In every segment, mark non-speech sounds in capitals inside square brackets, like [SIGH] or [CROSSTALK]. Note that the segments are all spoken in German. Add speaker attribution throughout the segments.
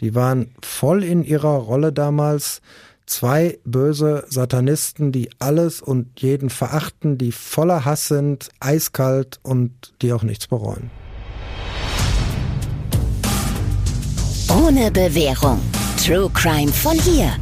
Speaker 1: Die waren voll in ihrer Rolle damals. Zwei böse Satanisten, die alles und jeden verachten, die voller Hass sind, eiskalt und die auch nichts bereuen.
Speaker 2: Ohne Bewährung. True Crime von hier.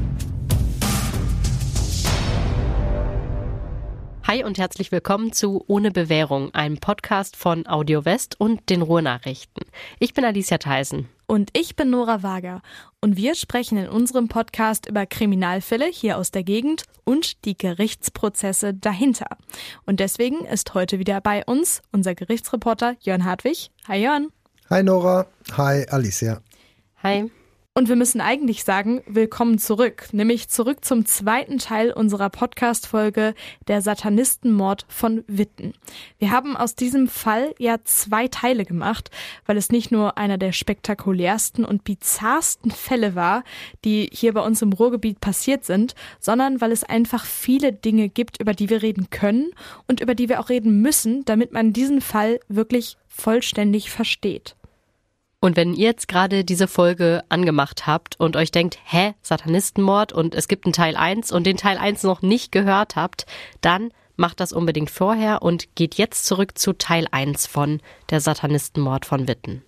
Speaker 3: Hi und herzlich willkommen zu Ohne Bewährung, einem Podcast von Audio West und den Ruhrnachrichten. Ich bin Alicia Theisen.
Speaker 4: Und ich bin Nora Wager. Und wir sprechen in unserem Podcast über Kriminalfälle hier aus der Gegend und die Gerichtsprozesse dahinter. Und deswegen ist heute wieder bei uns unser Gerichtsreporter Jörn Hartwig. Hi Jörn.
Speaker 1: Hi Nora. Hi Alicia.
Speaker 3: Hi.
Speaker 4: Und wir müssen eigentlich sagen, willkommen zurück, nämlich zurück zum zweiten Teil unserer Podcast-Folge Der Satanistenmord von Witten. Wir haben aus diesem Fall ja zwei Teile gemacht, weil es nicht nur einer der spektakulärsten und bizarrsten Fälle war, die hier bei uns im Ruhrgebiet passiert sind, sondern weil es einfach viele Dinge gibt, über die wir reden können und über die wir auch reden müssen, damit man diesen Fall wirklich vollständig versteht.
Speaker 3: Und wenn ihr jetzt gerade diese Folge angemacht habt und euch denkt, hä, Satanistenmord und es gibt einen Teil 1 und den Teil 1 noch nicht gehört habt, dann macht das unbedingt vorher und geht jetzt zurück zu Teil 1 von der Satanistenmord von Witten.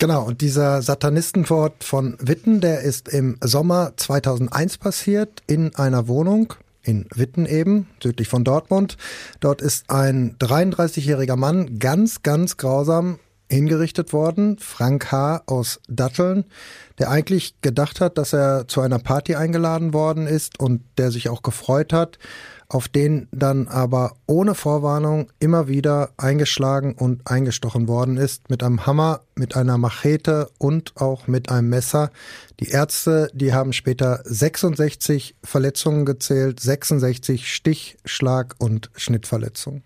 Speaker 1: Genau, und dieser Satanistenmord von Witten, der ist im Sommer 2001 passiert in einer Wohnung in Witten eben, südlich von Dortmund. Dort ist ein 33-jähriger Mann ganz, ganz grausam hingerichtet worden, Frank H. aus Datteln, der eigentlich gedacht hat, dass er zu einer Party eingeladen worden ist und der sich auch gefreut hat, auf den dann aber ohne Vorwarnung immer wieder eingeschlagen und eingestochen worden ist mit einem Hammer, mit einer Machete und auch mit einem Messer. Die Ärzte, die haben später 66 Verletzungen gezählt, 66 Stich, Schlag und Schnittverletzungen.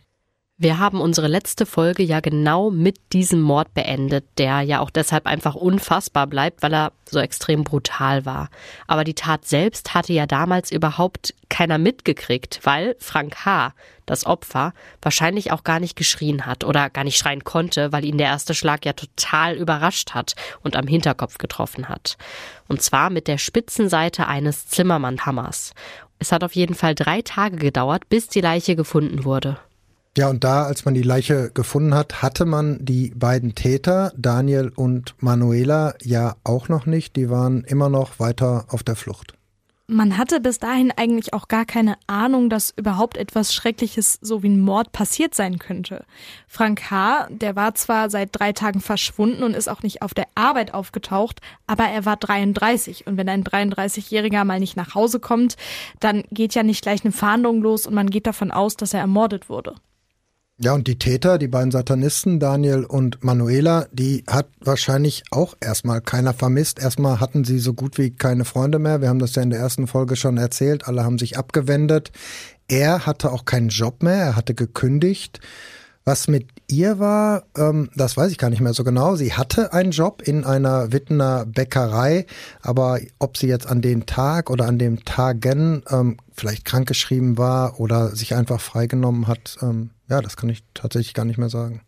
Speaker 3: Wir haben unsere letzte Folge ja genau mit diesem Mord beendet, der ja auch deshalb einfach unfassbar bleibt, weil er so extrem brutal war. Aber die Tat selbst hatte ja damals überhaupt keiner mitgekriegt, weil Frank H., das Opfer, wahrscheinlich auch gar nicht geschrien hat oder gar nicht schreien konnte, weil ihn der erste Schlag ja total überrascht hat und am Hinterkopf getroffen hat. Und zwar mit der Spitzenseite eines Zimmermannhammers. Es hat auf jeden Fall drei Tage gedauert, bis die Leiche gefunden wurde.
Speaker 1: Ja, und da, als man die Leiche gefunden hat, hatte man die beiden Täter, Daniel und Manuela, ja auch noch nicht. Die waren immer noch weiter auf der Flucht.
Speaker 4: Man hatte bis dahin eigentlich auch gar keine Ahnung, dass überhaupt etwas Schreckliches so wie ein Mord passiert sein könnte. Frank H., der war zwar seit drei Tagen verschwunden und ist auch nicht auf der Arbeit aufgetaucht, aber er war 33 und wenn ein 33-Jähriger mal nicht nach Hause kommt, dann geht ja nicht gleich eine Fahndung los und man geht davon aus, dass er ermordet wurde.
Speaker 1: Ja, und die Täter, die beiden Satanisten, Daniel und Manuela, die hat wahrscheinlich auch erstmal keiner vermisst. Erstmal hatten sie so gut wie keine Freunde mehr. Wir haben das ja in der ersten Folge schon erzählt. Alle haben sich abgewendet. Er hatte auch keinen Job mehr. Er hatte gekündigt. Was mit ihr war, ähm, das weiß ich gar nicht mehr so genau. Sie hatte einen Job in einer Wittener Bäckerei, aber ob sie jetzt an den Tag oder an dem Tagen ähm, vielleicht krankgeschrieben war oder sich einfach freigenommen hat, ähm, ja, das kann ich tatsächlich gar nicht mehr sagen.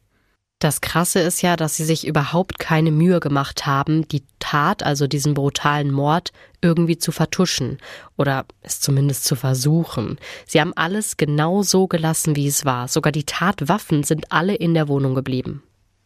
Speaker 3: Das Krasse ist ja, dass sie sich überhaupt keine Mühe gemacht haben, die Tat, also diesen brutalen Mord, irgendwie zu vertuschen oder es zumindest zu versuchen. Sie haben alles genau so gelassen, wie es war. Sogar die Tatwaffen sind alle in der Wohnung geblieben.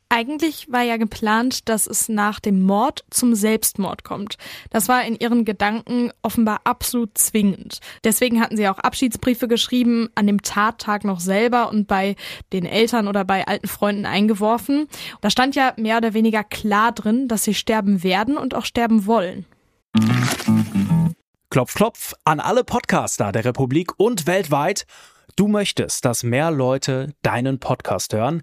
Speaker 4: Eigentlich war ja geplant, dass es nach dem Mord zum Selbstmord kommt. Das war in ihren Gedanken offenbar absolut zwingend. Deswegen hatten sie auch Abschiedsbriefe geschrieben, an dem Tattag noch selber und bei den Eltern oder bei alten Freunden eingeworfen. Da stand ja mehr oder weniger klar drin, dass sie sterben werden und auch sterben wollen.
Speaker 5: Klopf, klopf an alle Podcaster der Republik und weltweit. Du möchtest, dass mehr Leute deinen Podcast hören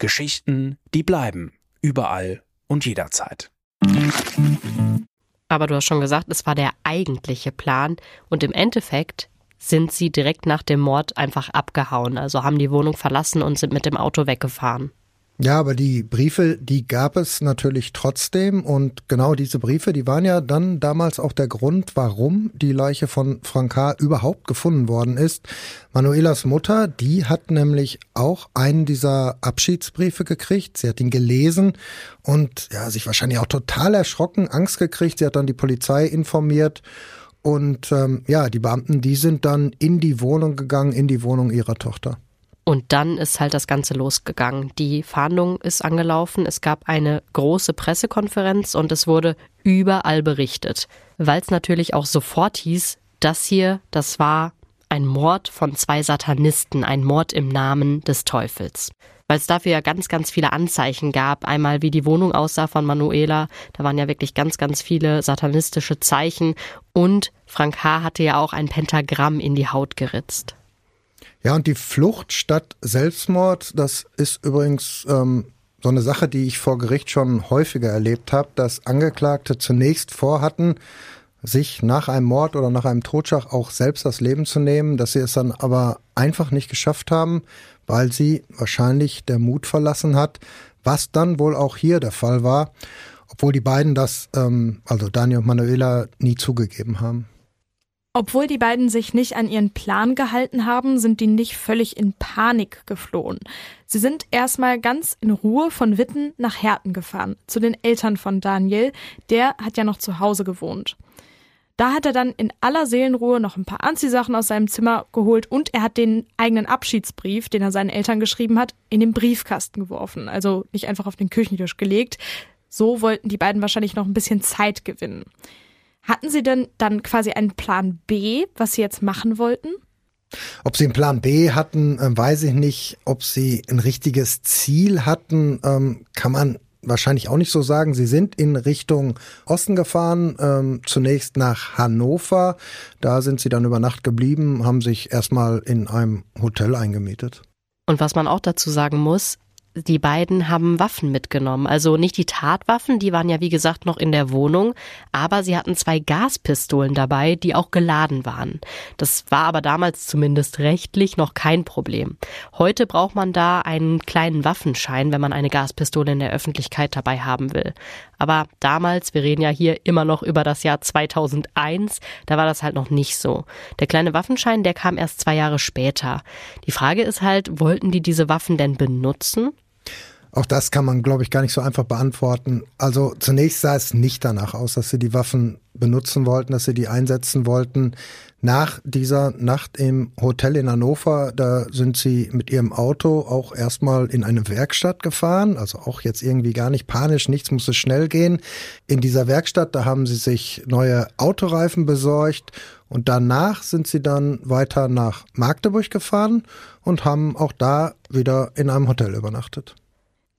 Speaker 5: Geschichten, die bleiben, überall und jederzeit.
Speaker 3: Aber du hast schon gesagt, es war der eigentliche Plan und im Endeffekt sind sie direkt nach dem Mord einfach abgehauen, also haben die Wohnung verlassen und sind mit dem Auto weggefahren.
Speaker 1: Ja, aber die Briefe, die gab es natürlich trotzdem und genau diese Briefe, die waren ja dann damals auch der Grund, warum die Leiche von Frank H. überhaupt gefunden worden ist. Manuelas Mutter, die hat nämlich auch einen dieser Abschiedsbriefe gekriegt. Sie hat ihn gelesen und ja, sich wahrscheinlich auch total erschrocken, Angst gekriegt. Sie hat dann die Polizei informiert und ähm, ja, die Beamten, die sind dann in die Wohnung gegangen, in die Wohnung ihrer Tochter.
Speaker 3: Und dann ist halt das Ganze losgegangen. Die Fahndung ist angelaufen, es gab eine große Pressekonferenz und es wurde überall berichtet, weil es natürlich auch sofort hieß, das hier, das war ein Mord von zwei Satanisten, ein Mord im Namen des Teufels. Weil es dafür ja ganz, ganz viele Anzeichen gab. Einmal, wie die Wohnung aussah von Manuela. Da waren ja wirklich ganz, ganz viele satanistische Zeichen. Und Frank H. hatte ja auch ein Pentagramm in die Haut geritzt.
Speaker 1: Ja, und die Flucht statt Selbstmord, das ist übrigens ähm, so eine Sache, die ich vor Gericht schon häufiger erlebt habe, dass Angeklagte zunächst vorhatten, sich nach einem Mord oder nach einem Totschlag auch selbst das Leben zu nehmen, dass sie es dann aber einfach nicht geschafft haben, weil sie wahrscheinlich der Mut verlassen hat, was dann wohl auch hier der Fall war, obwohl die beiden das, ähm, also Daniel und Manuela, nie zugegeben haben.
Speaker 4: Obwohl die beiden sich nicht an ihren Plan gehalten haben, sind die nicht völlig in Panik geflohen. Sie sind erstmal ganz in Ruhe von Witten nach Herten gefahren, zu den Eltern von Daniel, der hat ja noch zu Hause gewohnt. Da hat er dann in aller Seelenruhe noch ein paar Anziehsachen aus seinem Zimmer geholt und er hat den eigenen Abschiedsbrief, den er seinen Eltern geschrieben hat, in den Briefkasten geworfen. Also nicht einfach auf den Küchentisch gelegt. So wollten die beiden wahrscheinlich noch ein bisschen Zeit gewinnen. Hatten Sie denn dann quasi einen Plan B, was Sie jetzt machen wollten?
Speaker 1: Ob sie einen Plan B hatten, äh, weiß ich nicht. Ob sie ein richtiges Ziel hatten, ähm, kann man wahrscheinlich auch nicht so sagen. Sie sind in Richtung Osten gefahren, ähm, zunächst nach Hannover. Da sind sie dann über Nacht geblieben, haben sich erstmal in einem Hotel eingemietet.
Speaker 3: Und was man auch dazu sagen muss, die beiden haben Waffen mitgenommen. Also nicht die Tatwaffen, die waren ja wie gesagt noch in der Wohnung, aber sie hatten zwei Gaspistolen dabei, die auch geladen waren. Das war aber damals zumindest rechtlich noch kein Problem. Heute braucht man da einen kleinen Waffenschein, wenn man eine Gaspistole in der Öffentlichkeit dabei haben will. Aber damals, wir reden ja hier immer noch über das Jahr 2001, da war das halt noch nicht so. Der kleine Waffenschein, der kam erst zwei Jahre später. Die Frage ist halt, wollten die diese Waffen denn benutzen?
Speaker 1: Auch das kann man, glaube ich, gar nicht so einfach beantworten. Also zunächst sah es nicht danach aus, dass sie die Waffen benutzen wollten, dass sie die einsetzen wollten. Nach dieser Nacht im Hotel in Hannover, da sind sie mit ihrem Auto auch erstmal in eine Werkstatt gefahren, also auch jetzt irgendwie gar nicht panisch, nichts musste schnell gehen. In dieser Werkstatt, da haben sie sich neue Autoreifen besorgt und danach sind sie dann weiter nach Magdeburg gefahren und haben auch da wieder in einem Hotel übernachtet.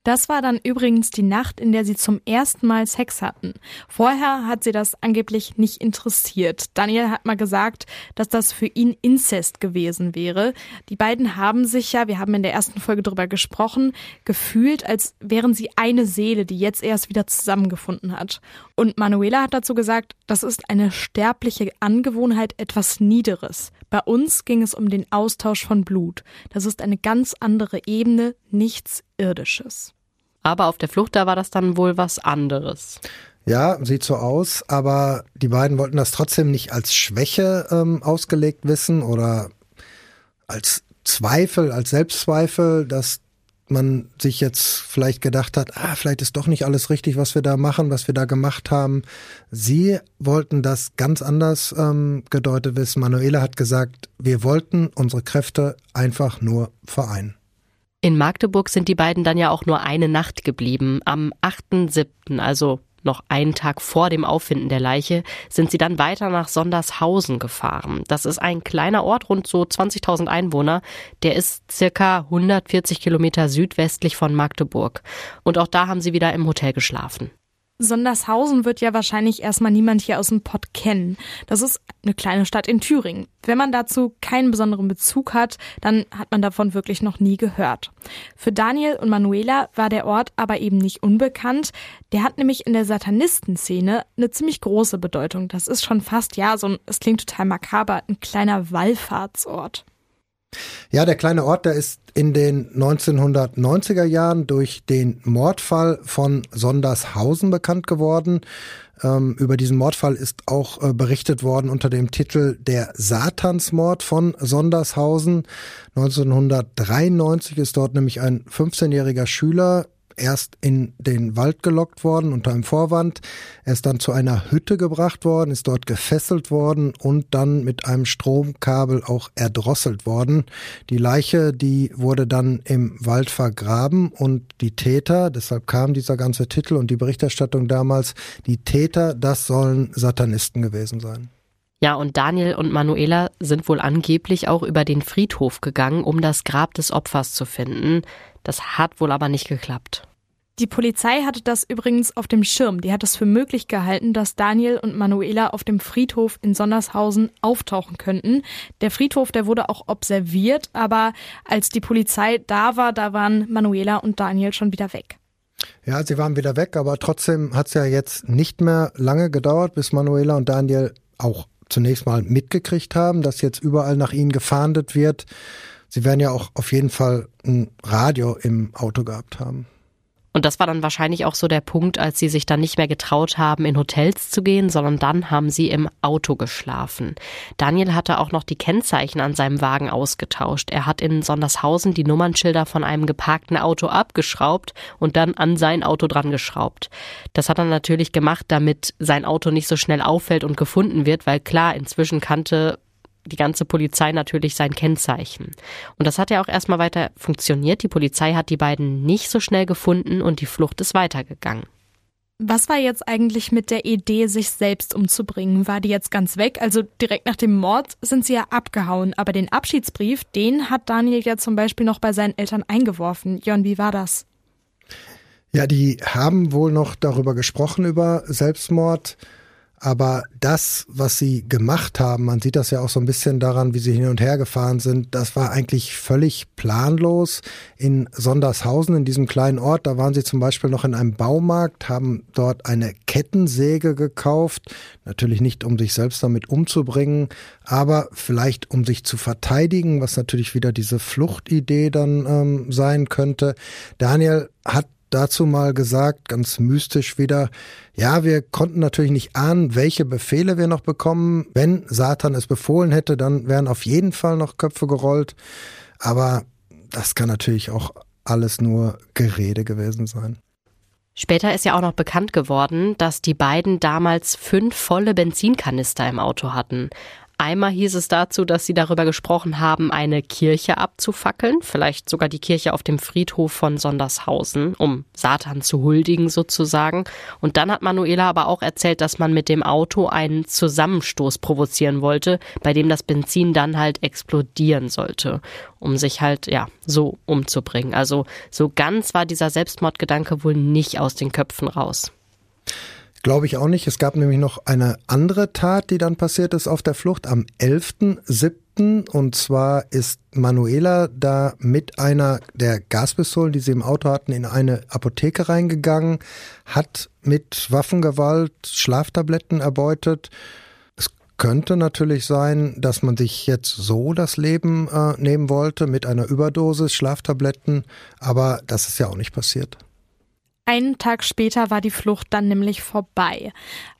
Speaker 4: Das war dann übrigens die Nacht, in der sie zum ersten Mal Sex hatten. Vorher hat sie das angeblich nicht interessiert. Daniel hat mal gesagt, dass das für ihn Inzest gewesen wäre. Die beiden haben sich ja, wir haben in der ersten Folge darüber gesprochen, gefühlt, als wären sie eine Seele, die jetzt erst wieder zusammengefunden hat. Und Manuela hat dazu gesagt, das ist eine sterbliche Angewohnheit, etwas Niederes. Bei uns ging es um den Austausch von Blut. Das ist eine ganz andere Ebene, nichts Irdisches.
Speaker 3: Aber auf der Flucht, da war das dann wohl was anderes.
Speaker 1: Ja, sieht so aus, aber die beiden wollten das trotzdem nicht als Schwäche ähm, ausgelegt wissen oder als Zweifel, als Selbstzweifel, dass man sich jetzt vielleicht gedacht hat, ah, vielleicht ist doch nicht alles richtig, was wir da machen, was wir da gemacht haben. Sie wollten das ganz anders ähm, gedeutet wissen. Manuela hat gesagt, wir wollten unsere Kräfte einfach nur vereinen.
Speaker 3: In Magdeburg sind die beiden dann ja auch nur eine Nacht geblieben. Am 8.7., also noch einen Tag vor dem Auffinden der Leiche, sind sie dann weiter nach Sondershausen gefahren. Das ist ein kleiner Ort, rund so 20.000 Einwohner. Der ist circa 140 Kilometer südwestlich von Magdeburg. Und auch da haben sie wieder im Hotel geschlafen.
Speaker 4: Sondershausen wird ja wahrscheinlich erstmal niemand hier aus dem Pott kennen. Das ist eine kleine Stadt in Thüringen. Wenn man dazu keinen besonderen Bezug hat, dann hat man davon wirklich noch nie gehört. Für Daniel und Manuela war der Ort aber eben nicht unbekannt. Der hat nämlich in der Satanistenszene eine ziemlich große Bedeutung. Das ist schon fast, ja, so ein, es klingt total makaber, ein kleiner Wallfahrtsort.
Speaker 1: Ja, der kleine Ort, der ist in den 1990er Jahren durch den Mordfall von Sondershausen bekannt geworden. Ähm, über diesen Mordfall ist auch äh, berichtet worden unter dem Titel Der Satansmord von Sondershausen. 1993 ist dort nämlich ein 15-jähriger Schüler erst in den Wald gelockt worden unter einem Vorwand. Er ist dann zu einer Hütte gebracht worden, ist dort gefesselt worden und dann mit einem Stromkabel auch erdrosselt worden. Die Leiche, die wurde dann im Wald vergraben und die Täter, deshalb kam dieser ganze Titel und die Berichterstattung damals, die Täter, das sollen Satanisten gewesen sein.
Speaker 3: Ja, und Daniel und Manuela sind wohl angeblich auch über den Friedhof gegangen, um das Grab des Opfers zu finden. Das hat wohl aber nicht geklappt.
Speaker 4: Die Polizei hatte das übrigens auf dem Schirm. Die hat es für möglich gehalten, dass Daniel und Manuela auf dem Friedhof in Sondershausen auftauchen könnten. Der Friedhof, der wurde auch observiert, aber als die Polizei da war, da waren Manuela und Daniel schon wieder weg.
Speaker 1: Ja, sie waren wieder weg, aber trotzdem hat es ja jetzt nicht mehr lange gedauert, bis Manuela und Daniel auch zunächst mal mitgekriegt haben, dass jetzt überall nach ihnen gefahndet wird. Sie werden ja auch auf jeden Fall ein Radio im Auto gehabt haben.
Speaker 3: Und das war dann wahrscheinlich auch so der Punkt, als sie sich dann nicht mehr getraut haben, in Hotels zu gehen, sondern dann haben sie im Auto geschlafen. Daniel hatte auch noch die Kennzeichen an seinem Wagen ausgetauscht. Er hat in Sondershausen die Nummernschilder von einem geparkten Auto abgeschraubt und dann an sein Auto dran geschraubt. Das hat er natürlich gemacht, damit sein Auto nicht so schnell auffällt und gefunden wird, weil klar, inzwischen kannte die ganze Polizei natürlich sein Kennzeichen. Und das hat ja auch erstmal weiter funktioniert. Die Polizei hat die beiden nicht so schnell gefunden und die Flucht ist weitergegangen.
Speaker 4: Was war jetzt eigentlich mit der Idee, sich selbst umzubringen? War die jetzt ganz weg? Also direkt nach dem Mord sind sie ja abgehauen, aber den Abschiedsbrief, den hat Daniel ja zum Beispiel noch bei seinen Eltern eingeworfen. Jon, wie war das?
Speaker 1: Ja, die haben wohl noch darüber gesprochen, über Selbstmord. Aber das, was sie gemacht haben, man sieht das ja auch so ein bisschen daran, wie sie hin und her gefahren sind, das war eigentlich völlig planlos. In Sondershausen, in diesem kleinen Ort, da waren sie zum Beispiel noch in einem Baumarkt, haben dort eine Kettensäge gekauft. Natürlich nicht, um sich selbst damit umzubringen, aber vielleicht um sich zu verteidigen, was natürlich wieder diese Fluchtidee dann ähm, sein könnte. Daniel hat dazu mal gesagt, ganz mystisch wieder, ja, wir konnten natürlich nicht ahnen, welche Befehle wir noch bekommen. Wenn Satan es befohlen hätte, dann wären auf jeden Fall noch Köpfe gerollt. Aber das kann natürlich auch alles nur Gerede gewesen sein.
Speaker 3: Später ist ja auch noch bekannt geworden, dass die beiden damals fünf volle Benzinkanister im Auto hatten. Einmal hieß es dazu, dass sie darüber gesprochen haben, eine Kirche abzufackeln, vielleicht sogar die Kirche auf dem Friedhof von Sondershausen, um Satan zu huldigen sozusagen. Und dann hat Manuela aber auch erzählt, dass man mit dem Auto einen Zusammenstoß provozieren wollte, bei dem das Benzin dann halt explodieren sollte, um sich halt, ja, so umzubringen. Also so ganz war dieser Selbstmordgedanke wohl nicht aus den Köpfen raus.
Speaker 1: Glaube ich auch nicht. Es gab nämlich noch eine andere Tat, die dann passiert ist auf der Flucht am 11.07. Und zwar ist Manuela da mit einer der Gaspistolen, die sie im Auto hatten, in eine Apotheke reingegangen, hat mit Waffengewalt Schlaftabletten erbeutet. Es könnte natürlich sein, dass man sich jetzt so das Leben äh, nehmen wollte mit einer Überdosis Schlaftabletten, aber das ist ja auch nicht passiert.
Speaker 4: Einen Tag später war die Flucht dann nämlich vorbei.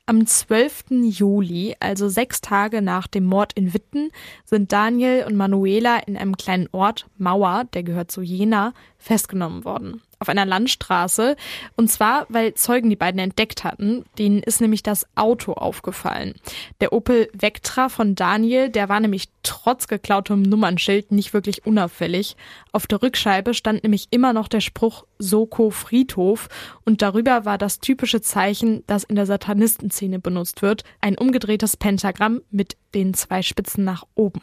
Speaker 4: Am 12. Juli, also sechs Tage nach dem Mord in Witten, sind Daniel und Manuela in einem kleinen Ort, Mauer, der gehört zu Jena, festgenommen worden auf einer Landstraße. Und zwar, weil Zeugen die beiden entdeckt hatten. Denen ist nämlich das Auto aufgefallen. Der Opel Vectra von Daniel, der war nämlich trotz geklautem Nummernschild nicht wirklich unauffällig. Auf der Rückscheibe stand nämlich immer noch der Spruch Soko Friedhof und darüber war das typische Zeichen, das in der Satanistenszene benutzt wird, ein umgedrehtes Pentagramm mit den zwei Spitzen nach oben.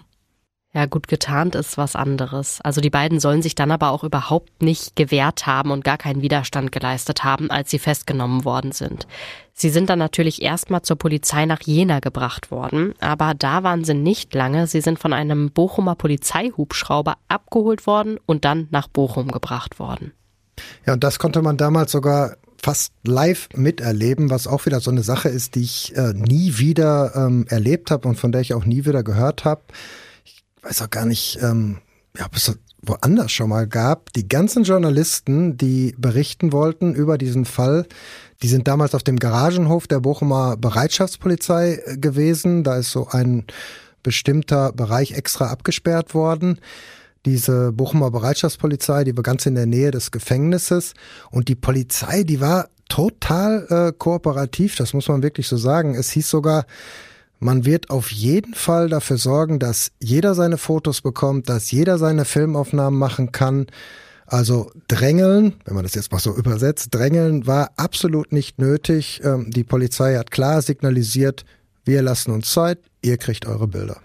Speaker 3: Ja, gut getarnt ist was anderes. Also die beiden sollen sich dann aber auch überhaupt nicht gewehrt haben und gar keinen Widerstand geleistet haben, als sie festgenommen worden sind. Sie sind dann natürlich erstmal zur Polizei nach Jena gebracht worden, aber da waren sie nicht lange. Sie sind von einem Bochumer Polizeihubschrauber abgeholt worden und dann nach Bochum gebracht worden.
Speaker 1: Ja, und das konnte man damals sogar fast live miterleben, was auch wieder so eine Sache ist, die ich äh, nie wieder ähm, erlebt habe und von der ich auch nie wieder gehört habe weiß auch gar nicht, ähm, ja, ob es woanders schon mal gab. Die ganzen Journalisten, die berichten wollten über diesen Fall, die sind damals auf dem Garagenhof der Bochumer Bereitschaftspolizei äh, gewesen. Da ist so ein bestimmter Bereich extra abgesperrt worden. Diese Bochumer Bereitschaftspolizei, die war ganz in der Nähe des Gefängnisses. Und die Polizei, die war total äh, kooperativ, das muss man wirklich so sagen. Es hieß sogar, man wird auf jeden Fall dafür sorgen, dass jeder seine Fotos bekommt, dass jeder seine Filmaufnahmen machen kann. Also drängeln, wenn man das jetzt mal so [LAUGHS] übersetzt, drängeln war absolut nicht nötig. Ähm, die Polizei hat klar signalisiert, wir lassen uns Zeit, ihr kriegt eure Bilder.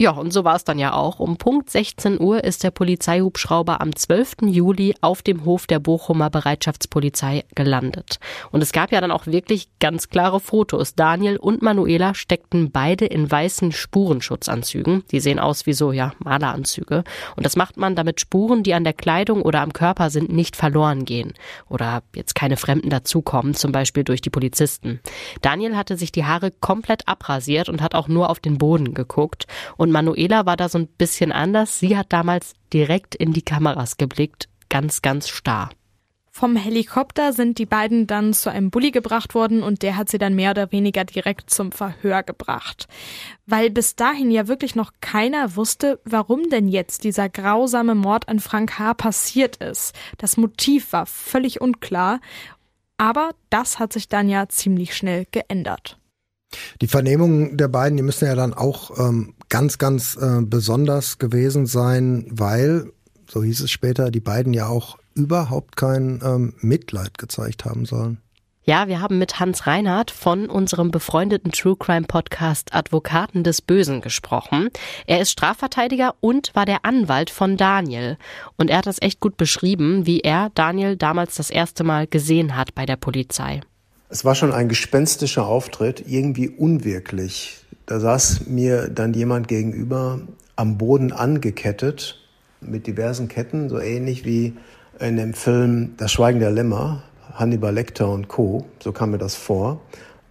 Speaker 3: Ja, und so war es dann ja auch. Um Punkt 16 Uhr ist der Polizeihubschrauber am 12. Juli auf dem Hof der Bochumer Bereitschaftspolizei gelandet. Und es gab ja dann auch wirklich ganz klare Fotos. Daniel und Manuela steckten beide in weißen Spurenschutzanzügen. Die sehen aus wie so, ja, Maleranzüge. Und das macht man, damit Spuren, die an der Kleidung oder am Körper sind, nicht verloren gehen. Oder jetzt keine Fremden dazukommen, zum Beispiel durch die Polizisten. Daniel hatte sich die Haare komplett abrasiert und hat auch nur auf den Boden geguckt. Und und Manuela war da so ein bisschen anders. Sie hat damals direkt in die Kameras geblickt, ganz, ganz starr.
Speaker 4: Vom Helikopter sind die beiden dann zu einem Bulli gebracht worden und der hat sie dann mehr oder weniger direkt zum Verhör gebracht. Weil bis dahin ja wirklich noch keiner wusste, warum denn jetzt dieser grausame Mord an Frank H. passiert ist. Das Motiv war völlig unklar, aber das hat sich dann ja ziemlich schnell geändert.
Speaker 1: Die Vernehmungen der beiden, die müssen ja dann auch ähm, ganz, ganz äh, besonders gewesen sein, weil, so hieß es später, die beiden ja auch überhaupt kein ähm, Mitleid gezeigt haben sollen.
Speaker 3: Ja, wir haben mit Hans Reinhardt von unserem befreundeten True Crime Podcast Advokaten des Bösen gesprochen. Er ist Strafverteidiger und war der Anwalt von Daniel. Und er hat das echt gut beschrieben, wie er Daniel damals das erste Mal gesehen hat bei der Polizei.
Speaker 6: Es war schon ein gespenstischer Auftritt, irgendwie unwirklich. Da saß mir dann jemand gegenüber am Boden angekettet mit diversen Ketten, so ähnlich wie in dem Film Das Schweigen der Lämmer, Hannibal Lecter und Co. So kam mir das vor.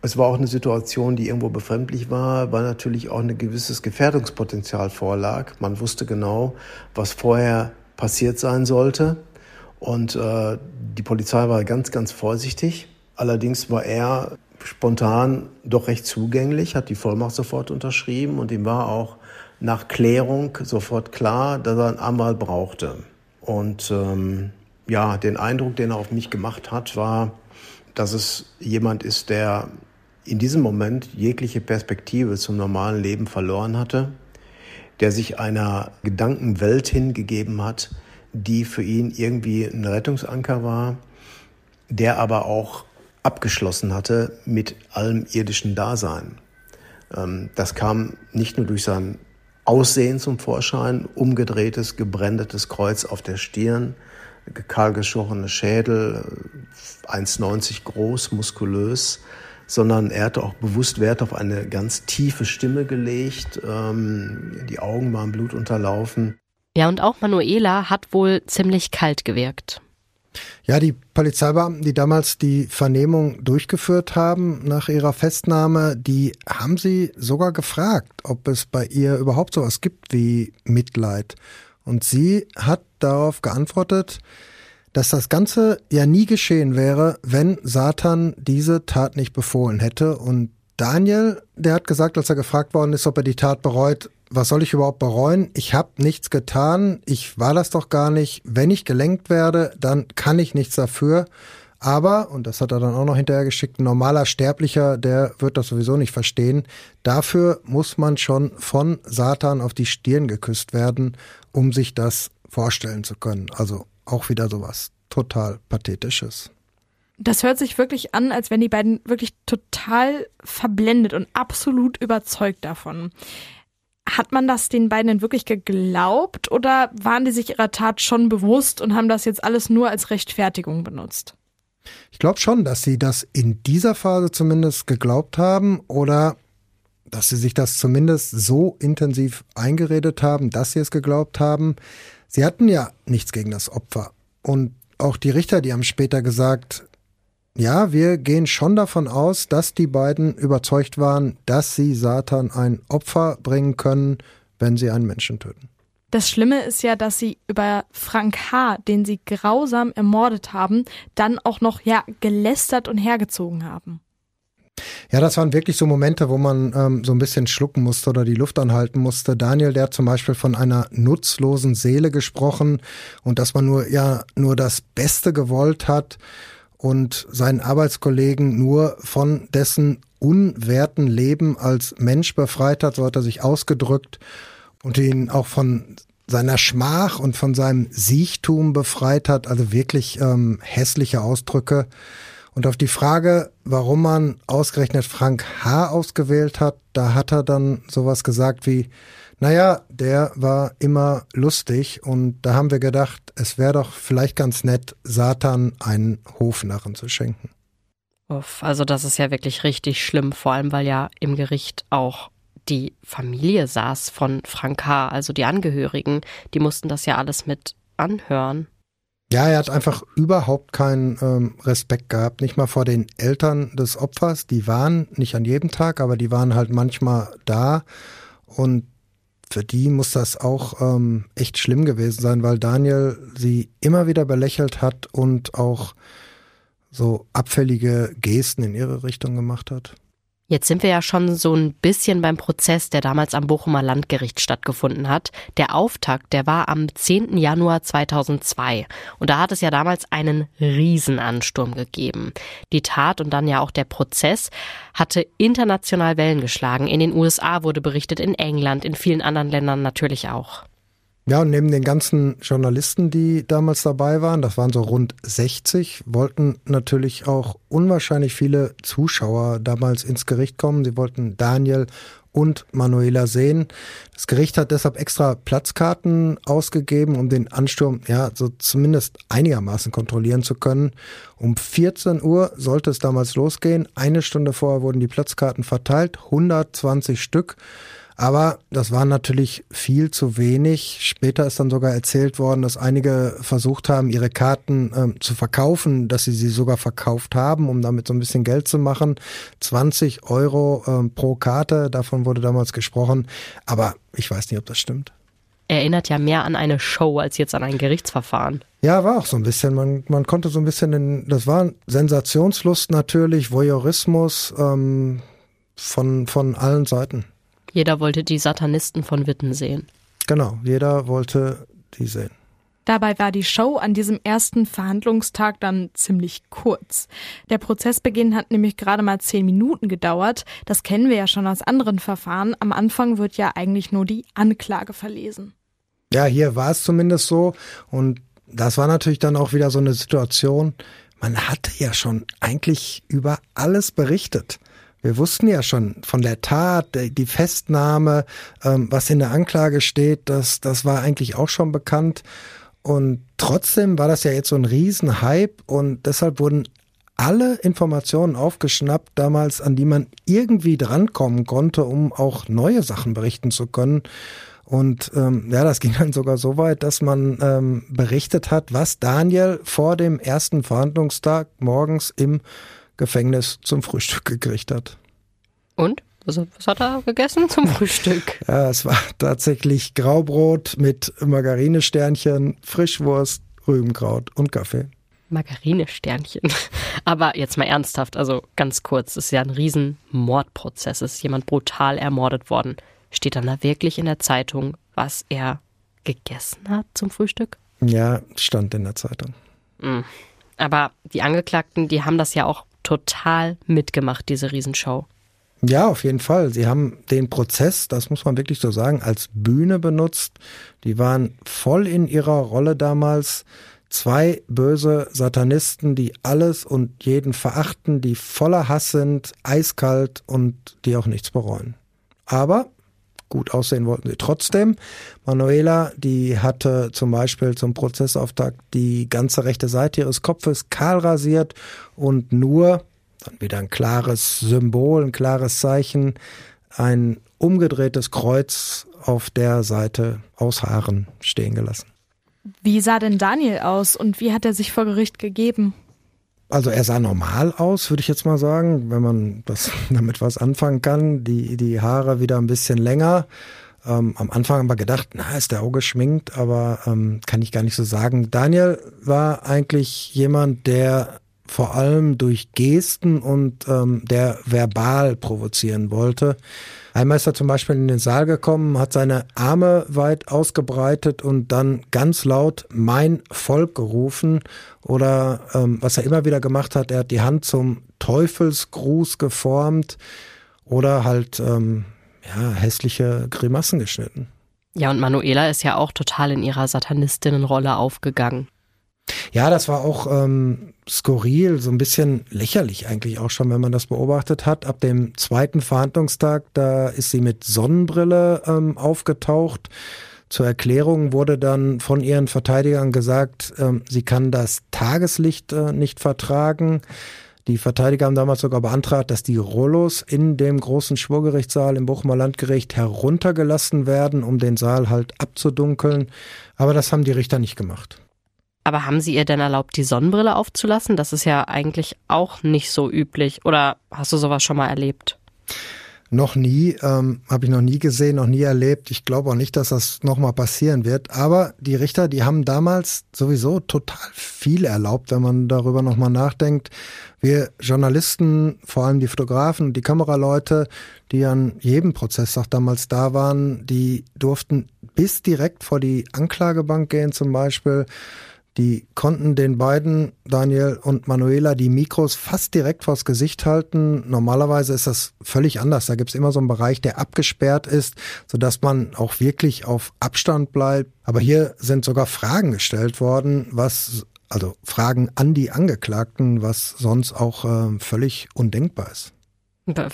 Speaker 6: Es war auch eine Situation, die irgendwo befremdlich war, weil natürlich auch ein gewisses Gefährdungspotenzial vorlag. Man wusste genau, was vorher passiert sein sollte. Und äh, die Polizei war ganz, ganz vorsichtig. Allerdings war er spontan doch recht zugänglich, hat die Vollmacht sofort unterschrieben und ihm war auch nach Klärung sofort klar, dass er einen Anwalt brauchte. Und ähm, ja, den Eindruck, den er auf mich gemacht hat, war, dass es jemand ist, der in diesem Moment jegliche Perspektive zum normalen Leben verloren hatte, der sich einer Gedankenwelt hingegeben hat, die für ihn irgendwie ein Rettungsanker war, der aber auch abgeschlossen hatte mit allem irdischen Dasein. Ähm, das kam nicht nur durch sein Aussehen zum Vorschein, umgedrehtes, gebrändetes Kreuz auf der Stirn, kahlgeschorene Schädel, 1,90 groß, muskulös, sondern er hatte auch bewusst Wert auf eine ganz tiefe Stimme gelegt. Ähm, die Augen waren blutunterlaufen.
Speaker 3: Ja, und auch Manuela hat wohl ziemlich kalt gewirkt.
Speaker 1: Ja, die Polizeibeamten, die damals die Vernehmung durchgeführt haben nach ihrer Festnahme, die haben sie sogar gefragt, ob es bei ihr überhaupt sowas gibt wie Mitleid. Und sie hat darauf geantwortet, dass das Ganze ja nie geschehen wäre, wenn Satan diese Tat nicht befohlen hätte. Und Daniel, der hat gesagt, als er gefragt worden ist, ob er die Tat bereut, was soll ich überhaupt bereuen? Ich habe nichts getan, ich war das doch gar nicht. Wenn ich gelenkt werde, dann kann ich nichts dafür. Aber, und das hat er dann auch noch hinterher geschickt, ein normaler Sterblicher, der wird das sowieso nicht verstehen. Dafür muss man schon von Satan auf die Stirn geküsst werden, um sich das vorstellen zu können. Also auch wieder sowas total Pathetisches.
Speaker 4: Das hört sich wirklich an, als wären die beiden wirklich total verblendet und absolut überzeugt davon. Hat man das den beiden denn wirklich geglaubt oder waren die sich ihrer Tat schon bewusst und haben das jetzt alles nur als Rechtfertigung benutzt?
Speaker 1: Ich glaube schon, dass sie das in dieser Phase zumindest geglaubt haben oder dass sie sich das zumindest so intensiv eingeredet haben, dass sie es geglaubt haben. Sie hatten ja nichts gegen das Opfer. Und auch die Richter, die haben später gesagt, ja, wir gehen schon davon aus, dass die beiden überzeugt waren, dass sie Satan ein Opfer bringen können, wenn sie einen Menschen töten.
Speaker 4: Das Schlimme ist ja, dass sie über Frank H., den sie grausam ermordet haben, dann auch noch ja gelästert und hergezogen haben.
Speaker 1: Ja, das waren wirklich so Momente, wo man ähm, so ein bisschen schlucken musste oder die Luft anhalten musste. Daniel, der hat zum Beispiel von einer nutzlosen Seele gesprochen und dass man nur ja nur das Beste gewollt hat und seinen Arbeitskollegen nur von dessen unwerten Leben als Mensch befreit hat, so hat er sich ausgedrückt und ihn auch von seiner Schmach und von seinem Siechtum befreit hat, also wirklich ähm, hässliche Ausdrücke. Und auf die Frage, warum man ausgerechnet Frank H. ausgewählt hat, da hat er dann sowas gesagt wie, naja, der war immer lustig und da haben wir gedacht, es wäre doch vielleicht ganz nett, Satan einen Hofnarren zu schenken.
Speaker 3: Uff, also das ist ja wirklich richtig schlimm, vor allem weil ja im Gericht auch die Familie saß von Frank H., also die Angehörigen, die mussten das ja alles mit anhören.
Speaker 1: Ja, er hat einfach überhaupt keinen ähm, Respekt gehabt, nicht mal vor den Eltern des Opfers. Die waren nicht an jedem Tag, aber die waren halt manchmal da. Und für die muss das auch ähm, echt schlimm gewesen sein, weil Daniel sie immer wieder belächelt hat und auch so abfällige Gesten in ihre Richtung gemacht hat.
Speaker 3: Jetzt sind wir ja schon so ein bisschen beim Prozess, der damals am Bochumer Landgericht stattgefunden hat. Der Auftakt, der war am 10. Januar 2002. Und da hat es ja damals einen Riesenansturm gegeben. Die Tat und dann ja auch der Prozess hatte international Wellen geschlagen. In den USA wurde berichtet, in England, in vielen anderen Ländern natürlich auch.
Speaker 1: Ja, und neben den ganzen Journalisten, die damals dabei waren, das waren so rund 60, wollten natürlich auch unwahrscheinlich viele Zuschauer damals ins Gericht kommen. Sie wollten Daniel und Manuela sehen. Das Gericht hat deshalb extra Platzkarten ausgegeben, um den Ansturm ja so zumindest einigermaßen kontrollieren zu können. Um 14 Uhr sollte es damals losgehen. Eine Stunde vorher wurden die Platzkarten verteilt, 120 Stück. Aber das war natürlich viel zu wenig. Später ist dann sogar erzählt worden, dass einige versucht haben, ihre Karten ähm, zu verkaufen, dass sie sie sogar verkauft haben, um damit so ein bisschen Geld zu machen. 20 Euro ähm, pro Karte, davon wurde damals gesprochen. Aber ich weiß nicht, ob das stimmt.
Speaker 3: Erinnert ja mehr an eine Show als jetzt an ein Gerichtsverfahren.
Speaker 1: Ja, war auch so ein bisschen. Man, man konnte so ein bisschen, in, das war Sensationslust natürlich, Voyeurismus ähm, von, von allen Seiten.
Speaker 3: Jeder wollte die Satanisten von Witten sehen.
Speaker 1: Genau, jeder wollte die sehen.
Speaker 4: Dabei war die Show an diesem ersten Verhandlungstag dann ziemlich kurz. Der Prozessbeginn hat nämlich gerade mal zehn Minuten gedauert. Das kennen wir ja schon aus anderen Verfahren. Am Anfang wird ja eigentlich nur die Anklage verlesen.
Speaker 1: Ja, hier war es zumindest so. Und das war natürlich dann auch wieder so eine Situation. Man hatte ja schon eigentlich über alles berichtet. Wir wussten ja schon von der Tat, die Festnahme, ähm, was in der Anklage steht, das, das war eigentlich auch schon bekannt. Und trotzdem war das ja jetzt so ein Riesenhype und deshalb wurden alle Informationen aufgeschnappt damals, an die man irgendwie drankommen konnte, um auch neue Sachen berichten zu können. Und ähm, ja, das ging dann sogar so weit, dass man ähm, berichtet hat, was Daniel vor dem ersten Verhandlungstag morgens im Gefängnis zum Frühstück gekriegt hat.
Speaker 3: Und? Was, was hat er gegessen zum [LAUGHS] Frühstück?
Speaker 1: ja, es war tatsächlich Graubrot mit Margarinesternchen, Frischwurst, Rübenkraut und Kaffee.
Speaker 3: Margarinesternchen. [LAUGHS] Aber jetzt mal ernsthaft, also ganz kurz, es ist ja ein Riesenmordprozess, es ist jemand brutal ermordet worden. Steht dann da wirklich in der Zeitung, was er gegessen hat zum Frühstück?
Speaker 1: Ja, stand in der Zeitung.
Speaker 3: Mhm. Aber die Angeklagten, die haben das ja auch total mitgemacht, diese Riesenshow.
Speaker 1: Ja, auf jeden Fall. Sie haben den Prozess, das muss man wirklich so sagen, als Bühne benutzt. Die waren voll in ihrer Rolle damals. Zwei böse Satanisten, die alles und jeden verachten, die voller Hass sind, eiskalt und die auch nichts bereuen. Aber gut aussehen wollten sie trotzdem. Manuela, die hatte zum Beispiel zum Prozessauftakt die ganze rechte Seite ihres Kopfes kahl rasiert und nur, dann wieder ein klares Symbol, ein klares Zeichen, ein umgedrehtes Kreuz auf der Seite aus Haaren stehen gelassen.
Speaker 4: Wie sah denn Daniel aus und wie hat er sich vor Gericht gegeben?
Speaker 1: Also er sah normal aus, würde ich jetzt mal sagen, wenn man das [LAUGHS] damit was anfangen kann. Die, die Haare wieder ein bisschen länger. Ähm, am Anfang haben wir gedacht, na, ist der Auge schminkt, aber ähm, kann ich gar nicht so sagen. Daniel war eigentlich jemand, der vor allem durch Gesten und ähm, der verbal provozieren wollte. Einmal ist er zum Beispiel in den Saal gekommen, hat seine Arme weit ausgebreitet und dann ganz laut mein Volk gerufen. Oder ähm, was er immer wieder gemacht hat, er hat die Hand zum Teufelsgruß geformt oder halt ähm, ja, hässliche Grimassen geschnitten.
Speaker 3: Ja, und Manuela ist ja auch total in ihrer Satanistinnenrolle aufgegangen.
Speaker 1: Ja, das war auch ähm, skurril, so ein bisschen lächerlich eigentlich auch schon, wenn man das beobachtet hat. Ab dem zweiten Verhandlungstag, da ist sie mit Sonnenbrille ähm, aufgetaucht. Zur Erklärung wurde dann von ihren Verteidigern gesagt, ähm, sie kann das Tageslicht äh, nicht vertragen. Die Verteidiger haben damals sogar beantragt, dass die Rollos in dem großen Schwurgerichtssaal im Bochumer Landgericht heruntergelassen werden, um den Saal halt abzudunkeln. Aber das haben die Richter nicht gemacht.
Speaker 3: Aber haben Sie ihr denn erlaubt, die Sonnenbrille aufzulassen? Das ist ja eigentlich auch nicht so üblich. Oder hast du sowas schon mal erlebt?
Speaker 1: Noch nie, ähm, habe ich noch nie gesehen, noch nie erlebt. Ich glaube auch nicht, dass das nochmal passieren wird. Aber die Richter, die haben damals sowieso total viel erlaubt, wenn man darüber nochmal nachdenkt. Wir Journalisten, vor allem die Fotografen die Kameraleute, die an jedem Prozesstag damals da waren, die durften bis direkt vor die Anklagebank gehen zum Beispiel die konnten den beiden, Daniel und Manuela, die Mikros fast direkt vors Gesicht halten. Normalerweise ist das völlig anders. Da gibt es immer so einen Bereich, der abgesperrt ist, sodass man auch wirklich auf Abstand bleibt. Aber hier sind sogar Fragen gestellt worden, was, also Fragen an die Angeklagten, was sonst auch äh, völlig undenkbar ist.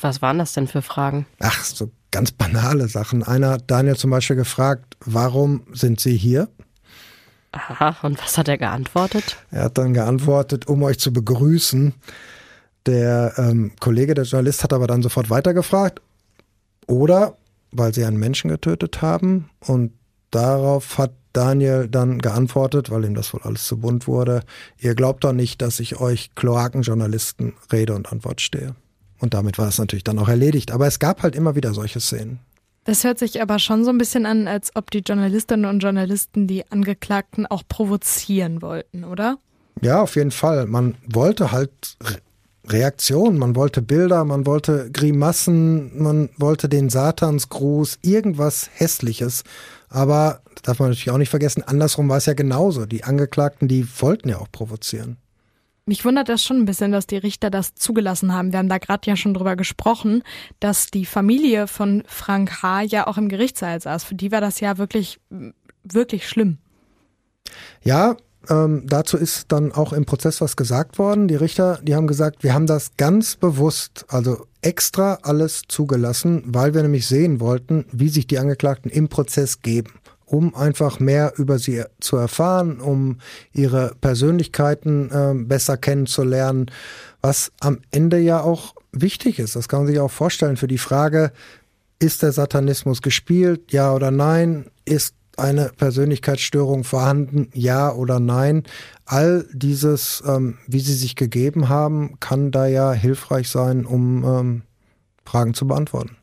Speaker 3: Was waren das denn für Fragen?
Speaker 1: Ach, so ganz banale Sachen. Einer hat Daniel zum Beispiel gefragt, warum sind Sie hier?
Speaker 3: Aha, und was hat er geantwortet?
Speaker 1: Er hat dann geantwortet, um euch zu begrüßen. Der ähm, Kollege, der Journalist, hat aber dann sofort weitergefragt. Oder weil sie einen Menschen getötet haben. Und darauf hat Daniel dann geantwortet, weil ihm das wohl alles zu bunt wurde. Ihr glaubt doch nicht, dass ich euch Kloakenjournalisten Rede und Antwort stehe. Und damit war es natürlich dann auch erledigt. Aber es gab halt immer wieder solche Szenen.
Speaker 4: Das hört sich aber schon so ein bisschen an, als ob die Journalistinnen und Journalisten die Angeklagten auch provozieren wollten, oder?
Speaker 1: Ja, auf jeden Fall. Man wollte halt Reaktionen, man wollte Bilder, man wollte Grimassen, man wollte den Satansgruß, irgendwas Hässliches. Aber, darf man natürlich auch nicht vergessen, andersrum war es ja genauso. Die Angeklagten, die wollten ja auch provozieren.
Speaker 4: Mich wundert das schon ein bisschen, dass die Richter das zugelassen haben. Wir haben da gerade ja schon drüber gesprochen, dass die Familie von Frank H. ja auch im Gerichtssaal saß. Für die war das ja wirklich, wirklich schlimm.
Speaker 1: Ja, ähm, dazu ist dann auch im Prozess was gesagt worden. Die Richter, die haben gesagt, wir haben das ganz bewusst, also extra alles zugelassen, weil wir nämlich sehen wollten, wie sich die Angeklagten im Prozess geben um einfach mehr über sie zu erfahren, um ihre Persönlichkeiten äh, besser kennenzulernen, was am Ende ja auch wichtig ist. Das kann man sich auch vorstellen für die Frage, ist der Satanismus gespielt, ja oder nein? Ist eine Persönlichkeitsstörung vorhanden, ja oder nein? All dieses, ähm, wie sie sich gegeben haben, kann da ja hilfreich sein, um ähm, Fragen zu beantworten.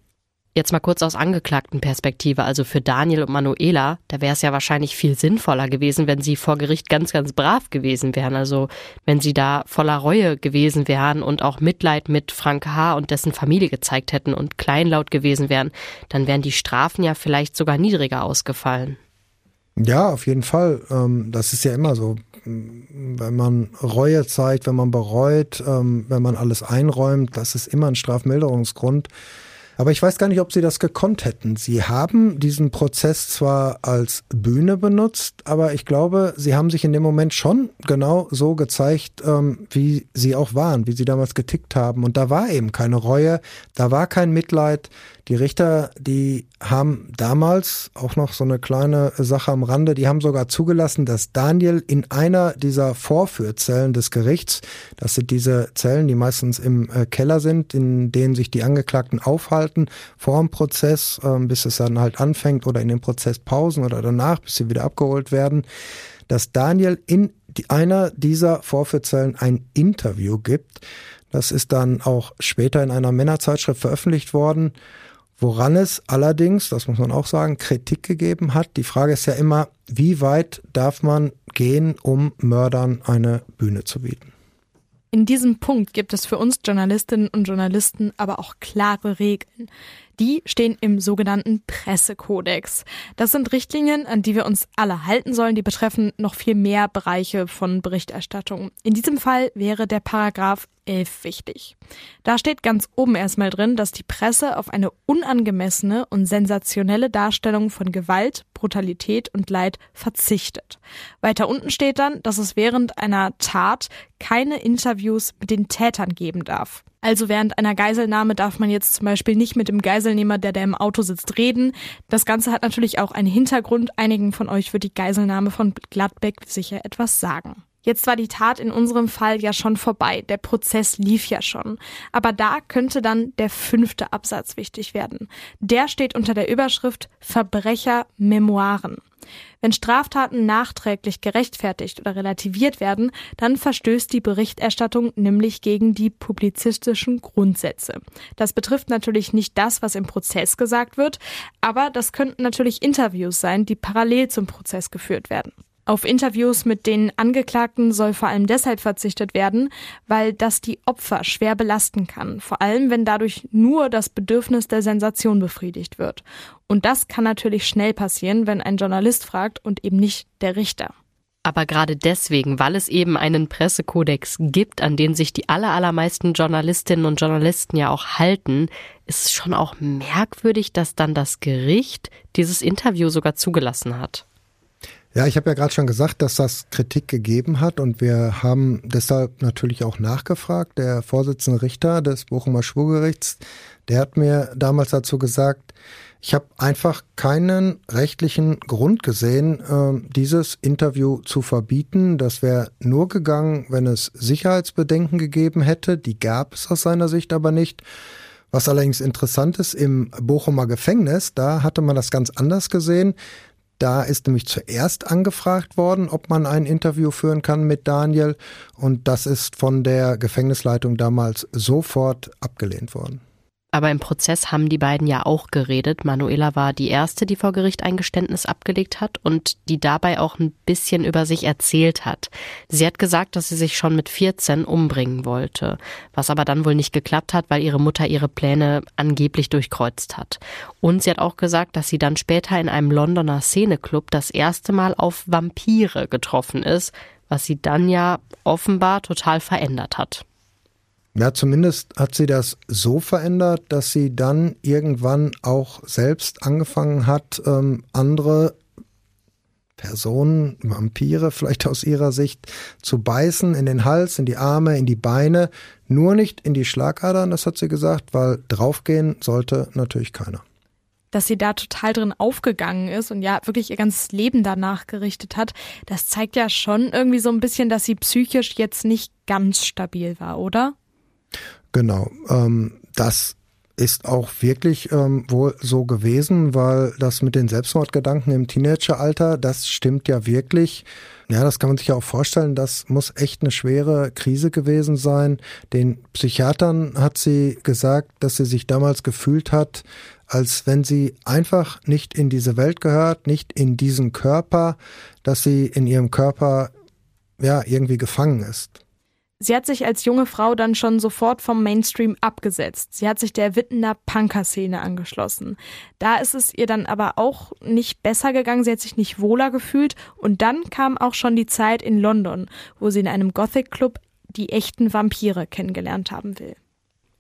Speaker 3: Jetzt mal kurz aus Angeklagtenperspektive, also für Daniel und Manuela, da wäre es ja wahrscheinlich viel sinnvoller gewesen, wenn sie vor Gericht ganz, ganz brav gewesen wären. Also wenn sie da voller Reue gewesen wären und auch Mitleid mit Frank H. und dessen Familie gezeigt hätten und kleinlaut gewesen wären, dann wären die Strafen ja vielleicht sogar niedriger ausgefallen.
Speaker 1: Ja, auf jeden Fall. Ähm, das ist ja immer so. Wenn man Reue zeigt, wenn man bereut, ähm, wenn man alles einräumt, das ist immer ein Strafmilderungsgrund. Aber ich weiß gar nicht, ob sie das gekonnt hätten. Sie haben diesen Prozess zwar als Bühne benutzt, aber ich glaube, sie haben sich in dem Moment schon genau so gezeigt, ähm, wie sie auch waren, wie sie damals getickt haben. Und da war eben keine Reue, da war kein Mitleid. Die Richter, die haben damals auch noch so eine kleine Sache am Rande, die haben sogar zugelassen, dass Daniel in einer dieser Vorführzellen des Gerichts, das sind diese Zellen, die meistens im äh, Keller sind, in denen sich die Angeklagten aufhalten, vor dem Prozess, ähm, bis es dann halt anfängt oder in den Prozesspausen oder danach, bis sie wieder abgeholt werden, dass Daniel in einer dieser Vorführzellen ein Interview gibt. Das ist dann auch später in einer Männerzeitschrift veröffentlicht worden. Woran es allerdings, das muss man auch sagen, Kritik gegeben hat. Die Frage ist ja immer, wie weit darf man gehen, um Mördern eine Bühne zu bieten?
Speaker 4: In diesem Punkt gibt es für uns Journalistinnen und Journalisten aber auch klare Regeln. Die stehen im sogenannten Pressekodex. Das sind Richtlinien, an die wir uns alle halten sollen. Die betreffen noch viel mehr Bereiche von Berichterstattung. In diesem Fall wäre der Paragraph 11 wichtig. Da steht ganz oben erstmal drin, dass die Presse auf eine unangemessene und sensationelle Darstellung von Gewalt, Brutalität und Leid verzichtet. Weiter unten steht dann, dass es während einer Tat keine Interviews mit den Tätern geben darf. Also während einer Geiselnahme darf man jetzt zum Beispiel nicht mit dem Geiselnehmer, der da im Auto sitzt, reden. Das Ganze hat natürlich auch einen Hintergrund. Einigen von euch wird die Geiselnahme von Gladbeck sicher etwas sagen. Jetzt war die Tat in unserem Fall ja schon vorbei, der Prozess lief ja schon. Aber da könnte dann der fünfte Absatz wichtig werden. Der steht unter der Überschrift Verbrecher Memoiren. Wenn Straftaten nachträglich gerechtfertigt oder relativiert werden, dann verstößt die Berichterstattung nämlich gegen die publizistischen Grundsätze. Das betrifft natürlich nicht das, was im Prozess gesagt wird, aber das könnten natürlich Interviews sein, die parallel zum Prozess geführt werden. Auf Interviews mit den Angeklagten soll vor allem deshalb verzichtet werden, weil das die Opfer schwer belasten kann, vor allem wenn dadurch nur das Bedürfnis der Sensation befriedigt wird. Und das kann natürlich schnell passieren, wenn ein Journalist fragt und eben nicht der Richter.
Speaker 3: Aber gerade deswegen, weil es eben einen Pressekodex gibt, an den sich die allermeisten Journalistinnen und Journalisten ja auch halten, ist es schon auch merkwürdig, dass dann das Gericht dieses Interview sogar zugelassen hat.
Speaker 1: Ja, ich habe ja gerade schon gesagt, dass das Kritik gegeben hat und wir haben deshalb natürlich auch nachgefragt. Der Vorsitzende Richter des Bochumer Schwurgerichts, der hat mir damals dazu gesagt, ich habe einfach keinen rechtlichen Grund gesehen, äh, dieses Interview zu verbieten. Das wäre nur gegangen, wenn es Sicherheitsbedenken gegeben hätte. Die gab es aus seiner Sicht aber nicht. Was allerdings interessant ist, im Bochumer Gefängnis, da hatte man das ganz anders gesehen. Da ist nämlich zuerst angefragt worden, ob man ein Interview führen kann mit Daniel. Und das ist von der Gefängnisleitung damals sofort abgelehnt worden.
Speaker 3: Aber im Prozess haben die beiden ja auch geredet. Manuela war die erste, die vor Gericht ein Geständnis abgelegt hat und die dabei auch ein bisschen über sich erzählt hat. Sie hat gesagt, dass sie sich schon mit 14 umbringen wollte, was aber dann wohl nicht geklappt hat, weil ihre Mutter ihre Pläne angeblich durchkreuzt hat. Und sie hat auch gesagt, dass sie dann später in einem Londoner Szeneclub das erste Mal auf Vampire getroffen ist, was sie dann ja offenbar total verändert hat.
Speaker 1: Ja, zumindest hat sie das so verändert, dass sie dann irgendwann auch selbst angefangen hat, ähm, andere Personen, Vampire vielleicht aus ihrer Sicht, zu beißen in den Hals, in die Arme, in die Beine, nur nicht in die Schlagadern, das hat sie gesagt, weil draufgehen sollte natürlich keiner.
Speaker 4: Dass sie da total drin aufgegangen ist und ja wirklich ihr ganzes Leben danach gerichtet hat, das zeigt ja schon irgendwie so ein bisschen, dass sie psychisch jetzt nicht ganz stabil war, oder?
Speaker 1: Genau. Ähm, das ist auch wirklich ähm, wohl so gewesen, weil das mit den Selbstmordgedanken im Teenageralter, das stimmt ja wirklich. Ja, das kann man sich ja auch vorstellen. Das muss echt eine schwere Krise gewesen sein. Den Psychiatern hat sie gesagt, dass sie sich damals gefühlt hat, als wenn sie einfach nicht in diese Welt gehört, nicht in diesen Körper, dass sie in ihrem Körper ja irgendwie gefangen ist.
Speaker 4: Sie hat sich als junge Frau dann schon sofort vom Mainstream abgesetzt. Sie hat sich der Wittener Punker-Szene angeschlossen. Da ist es ihr dann aber auch nicht besser gegangen, sie hat sich nicht wohler gefühlt und dann kam auch schon die Zeit in London, wo sie in einem Gothic-Club die echten Vampire kennengelernt haben will.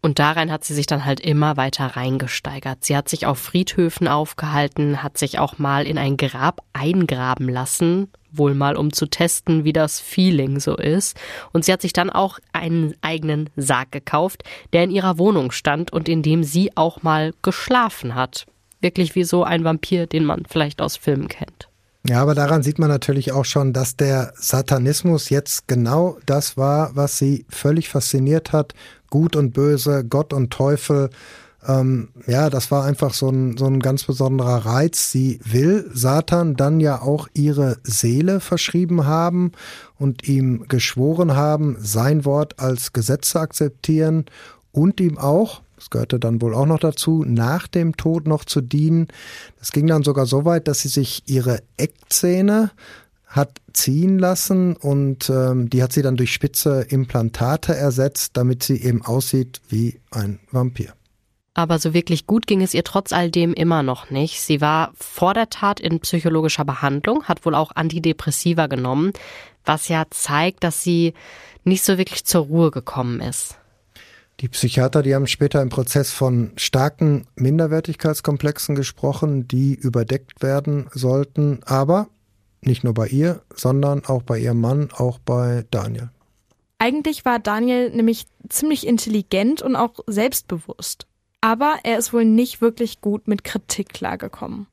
Speaker 3: Und darein hat sie sich dann halt immer weiter reingesteigert. Sie hat sich auf Friedhöfen aufgehalten, hat sich auch mal in ein Grab eingraben lassen, wohl mal um zu testen, wie das Feeling so ist. Und sie hat sich dann auch einen eigenen Sarg gekauft, der in ihrer Wohnung stand und in dem sie auch mal geschlafen hat. Wirklich wie so ein Vampir, den man vielleicht aus Filmen kennt.
Speaker 1: Ja, aber daran sieht man natürlich auch schon, dass der Satanismus jetzt genau das war, was sie völlig fasziniert hat. Gut und Böse, Gott und Teufel. Ähm, ja, das war einfach so ein, so ein ganz besonderer Reiz. Sie will Satan dann ja auch ihre Seele verschrieben haben und ihm geschworen haben, sein Wort als Gesetz zu akzeptieren und ihm auch, das gehörte dann wohl auch noch dazu, nach dem Tod noch zu dienen. Das ging dann sogar so weit, dass sie sich ihre Eckzähne hat ziehen lassen und ähm, die hat sie dann durch spitze Implantate ersetzt, damit sie eben aussieht wie ein Vampir.
Speaker 3: Aber so wirklich gut ging es ihr trotz all dem immer noch nicht. Sie war vor der Tat in psychologischer Behandlung, hat wohl auch Antidepressiva genommen, was ja zeigt, dass sie nicht so wirklich zur Ruhe gekommen ist.
Speaker 1: Die Psychiater, die haben später im Prozess von starken Minderwertigkeitskomplexen gesprochen, die überdeckt werden sollten, aber nicht nur bei ihr, sondern auch bei ihrem Mann, auch bei Daniel.
Speaker 4: Eigentlich war Daniel nämlich ziemlich intelligent und auch selbstbewusst. Aber er ist wohl nicht wirklich gut mit Kritik klargekommen.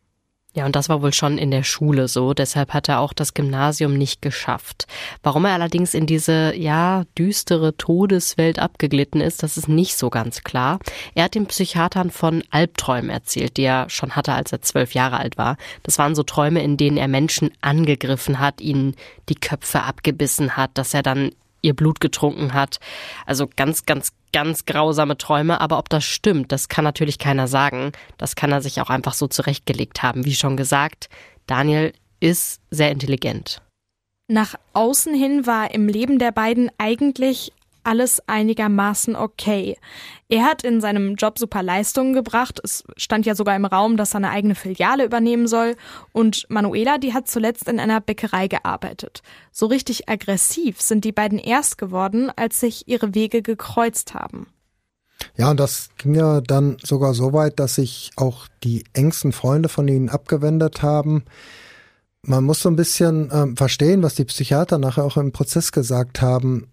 Speaker 3: Ja, und das war wohl schon in der Schule so. Deshalb hat er auch das Gymnasium nicht geschafft. Warum er allerdings in diese, ja, düstere Todeswelt abgeglitten ist, das ist nicht so ganz klar. Er hat den Psychiatern von Albträumen erzählt, die er schon hatte, als er zwölf Jahre alt war. Das waren so Träume, in denen er Menschen angegriffen hat, ihnen die Köpfe abgebissen hat, dass er dann ihr Blut getrunken hat. Also ganz, ganz, ganz grausame Träume. Aber ob das stimmt, das kann natürlich keiner sagen. Das kann er sich auch einfach so zurechtgelegt haben. Wie schon gesagt, Daniel ist sehr intelligent.
Speaker 4: Nach außen hin war im Leben der beiden eigentlich alles einigermaßen okay. Er hat in seinem Job super Leistungen gebracht. Es stand ja sogar im Raum, dass er eine eigene Filiale übernehmen soll. Und Manuela, die hat zuletzt in einer Bäckerei gearbeitet. So richtig aggressiv sind die beiden erst geworden, als sich ihre Wege gekreuzt haben.
Speaker 1: Ja, und das ging ja dann sogar so weit, dass sich auch die engsten Freunde von ihnen abgewendet haben. Man muss so ein bisschen ähm, verstehen, was die Psychiater nachher auch im Prozess gesagt haben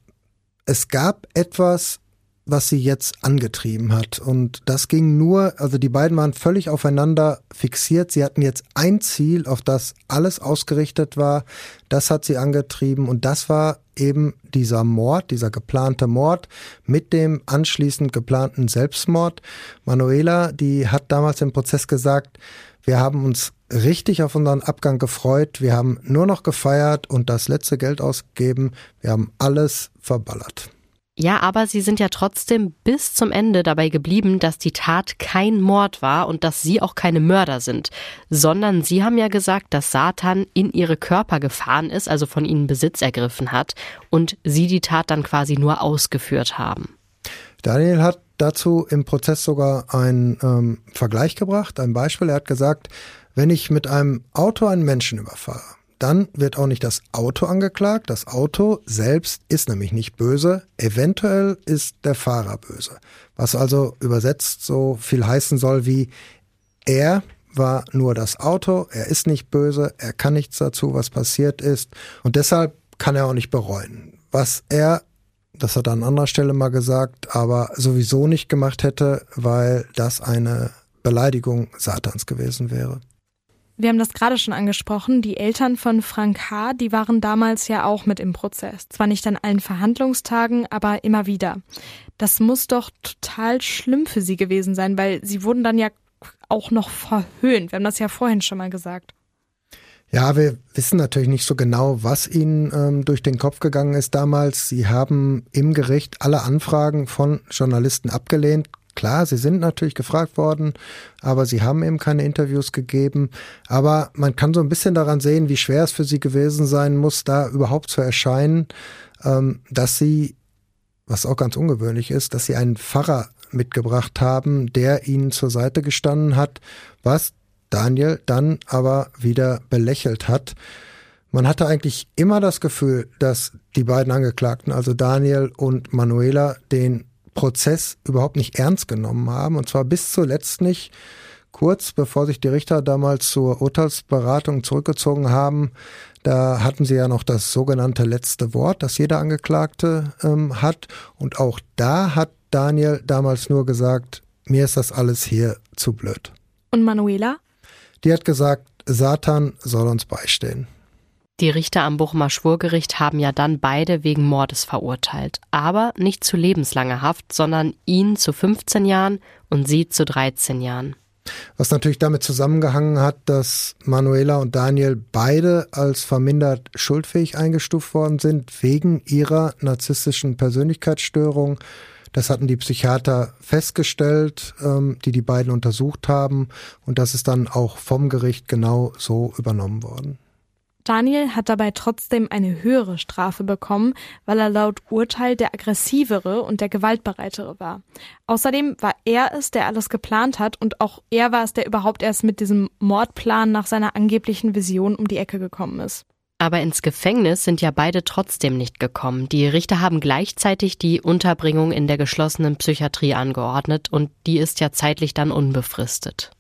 Speaker 1: es gab etwas, was sie jetzt angetrieben hat. Und das ging nur, also die beiden waren völlig aufeinander fixiert. Sie hatten jetzt ein Ziel, auf das alles ausgerichtet war. Das hat sie angetrieben. Und das war eben dieser Mord, dieser geplante Mord mit dem anschließend geplanten Selbstmord. Manuela, die hat damals im Prozess gesagt, wir haben uns richtig auf unseren Abgang gefreut. Wir haben nur noch gefeiert und das letzte Geld ausgegeben. Wir haben alles verballert.
Speaker 3: Ja, aber sie sind ja trotzdem bis zum Ende dabei geblieben, dass die Tat kein Mord war und dass sie auch keine Mörder sind, sondern sie haben ja gesagt, dass Satan in ihre Körper gefahren ist, also von ihnen Besitz ergriffen hat und sie die Tat dann quasi nur ausgeführt haben.
Speaker 1: Daniel hat dazu im Prozess sogar einen ähm, Vergleich gebracht, ein Beispiel. Er hat gesagt, wenn ich mit einem Auto einen Menschen überfahre, dann wird auch nicht das Auto angeklagt. Das Auto selbst ist nämlich nicht böse. Eventuell ist der Fahrer böse. Was also übersetzt so viel heißen soll wie er war nur das Auto, er ist nicht böse, er kann nichts dazu, was passiert ist und deshalb kann er auch nicht bereuen. Was er, das hat er an anderer Stelle mal gesagt, aber sowieso nicht gemacht hätte, weil das eine Beleidigung Satans gewesen wäre.
Speaker 4: Wir haben das gerade schon angesprochen. Die Eltern von Frank H., die waren damals ja auch mit im Prozess. Zwar nicht an allen Verhandlungstagen, aber immer wieder. Das muss doch total schlimm für sie gewesen sein, weil sie wurden dann ja auch noch verhöhnt. Wir haben das ja vorhin schon mal gesagt.
Speaker 1: Ja, wir wissen natürlich nicht so genau, was ihnen ähm, durch den Kopf gegangen ist damals. Sie haben im Gericht alle Anfragen von Journalisten abgelehnt, Klar, sie sind natürlich gefragt worden, aber sie haben eben keine Interviews gegeben. Aber man kann so ein bisschen daran sehen, wie schwer es für sie gewesen sein muss, da überhaupt zu erscheinen, ähm, dass sie, was auch ganz ungewöhnlich ist, dass sie einen Pfarrer mitgebracht haben, der ihnen zur Seite gestanden hat, was Daniel dann aber wieder belächelt hat. Man hatte eigentlich immer das Gefühl, dass die beiden Angeklagten, also Daniel und Manuela, den Prozess überhaupt nicht ernst genommen haben. Und zwar bis zuletzt nicht. Kurz bevor sich die Richter damals zur Urteilsberatung zurückgezogen haben, da hatten sie ja noch das sogenannte letzte Wort, das jeder Angeklagte ähm, hat. Und auch da hat Daniel damals nur gesagt, mir ist das alles hier zu blöd.
Speaker 4: Und Manuela?
Speaker 1: Die hat gesagt, Satan soll uns beistehen.
Speaker 3: Die Richter am Bochumer Schwurgericht haben ja dann beide wegen Mordes verurteilt. Aber nicht zu lebenslanger Haft, sondern ihn zu 15 Jahren und sie zu 13 Jahren.
Speaker 1: Was natürlich damit zusammengehangen hat, dass Manuela und Daniel beide als vermindert schuldfähig eingestuft worden sind wegen ihrer narzisstischen Persönlichkeitsstörung. Das hatten die Psychiater festgestellt, ähm, die die beiden untersucht haben. Und das ist dann auch vom Gericht genau so übernommen worden.
Speaker 4: Daniel hat dabei trotzdem eine höhere Strafe bekommen, weil er laut Urteil der aggressivere und der gewaltbereitere war. Außerdem war er es, der alles geplant hat und auch er war es, der überhaupt erst mit diesem Mordplan nach seiner angeblichen Vision um die Ecke gekommen ist.
Speaker 3: Aber ins Gefängnis sind ja beide trotzdem nicht gekommen. Die Richter haben gleichzeitig die Unterbringung in der geschlossenen Psychiatrie angeordnet und die ist ja zeitlich dann unbefristet.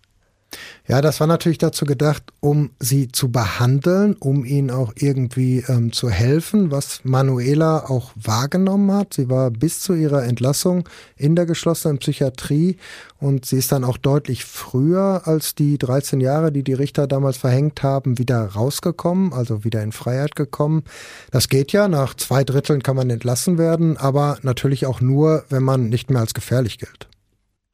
Speaker 1: Ja, das war natürlich dazu gedacht, um sie zu behandeln, um ihnen auch irgendwie ähm, zu helfen, was Manuela auch wahrgenommen hat. Sie war bis zu ihrer Entlassung in der geschlossenen Psychiatrie und sie ist dann auch deutlich früher als die 13 Jahre, die die Richter damals verhängt haben, wieder rausgekommen, also wieder in Freiheit gekommen. Das geht ja, nach zwei Dritteln kann man entlassen werden, aber natürlich auch nur, wenn man nicht mehr als gefährlich gilt.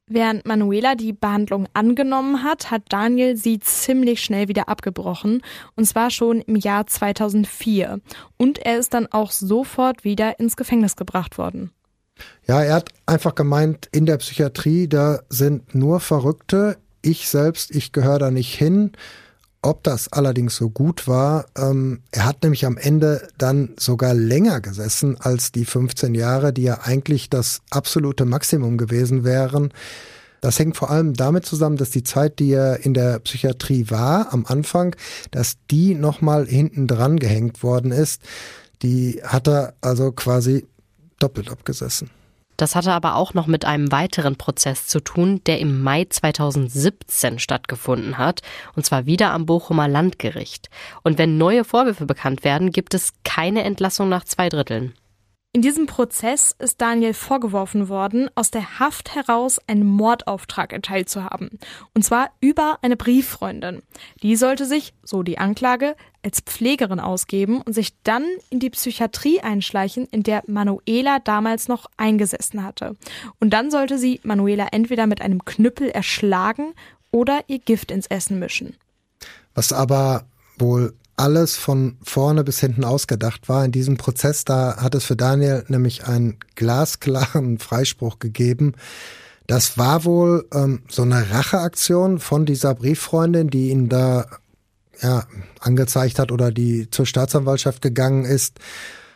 Speaker 4: Während Manuela die Behandlung angenommen hat, hat Daniel sie ziemlich schnell wieder abgebrochen, und zwar schon im Jahr 2004. Und er ist dann auch sofort wieder ins Gefängnis gebracht worden.
Speaker 1: Ja, er hat einfach gemeint, in der Psychiatrie, da sind nur Verrückte. Ich selbst, ich gehöre da nicht hin. Ob das allerdings so gut war, ähm, er hat nämlich am Ende dann sogar länger gesessen als die 15 Jahre, die ja eigentlich das absolute Maximum gewesen wären. Das hängt vor allem damit zusammen, dass die Zeit, die er in der Psychiatrie war, am Anfang, dass die nochmal hinten dran gehängt worden ist. Die hat er also quasi doppelt abgesessen.
Speaker 3: Das hatte aber auch noch mit einem weiteren Prozess zu tun, der im Mai 2017 stattgefunden hat, und zwar wieder am Bochumer Landgericht. Und wenn neue Vorwürfe bekannt werden, gibt es keine Entlassung nach zwei Dritteln.
Speaker 4: In diesem Prozess ist Daniel vorgeworfen worden, aus der Haft heraus einen Mordauftrag erteilt zu haben. Und zwar über eine Brieffreundin. Die sollte sich, so die Anklage, als Pflegerin ausgeben und sich dann in die Psychiatrie einschleichen, in der Manuela damals noch eingesessen hatte. Und dann sollte sie Manuela entweder mit einem Knüppel erschlagen oder ihr Gift ins Essen mischen.
Speaker 1: Was aber wohl alles von vorne bis hinten ausgedacht war. In diesem Prozess, da hat es für Daniel nämlich einen glasklaren [LAUGHS] Freispruch gegeben. Das war wohl ähm, so eine Racheaktion von dieser Brieffreundin, die ihn da ja, angezeigt hat oder die zur Staatsanwaltschaft gegangen ist.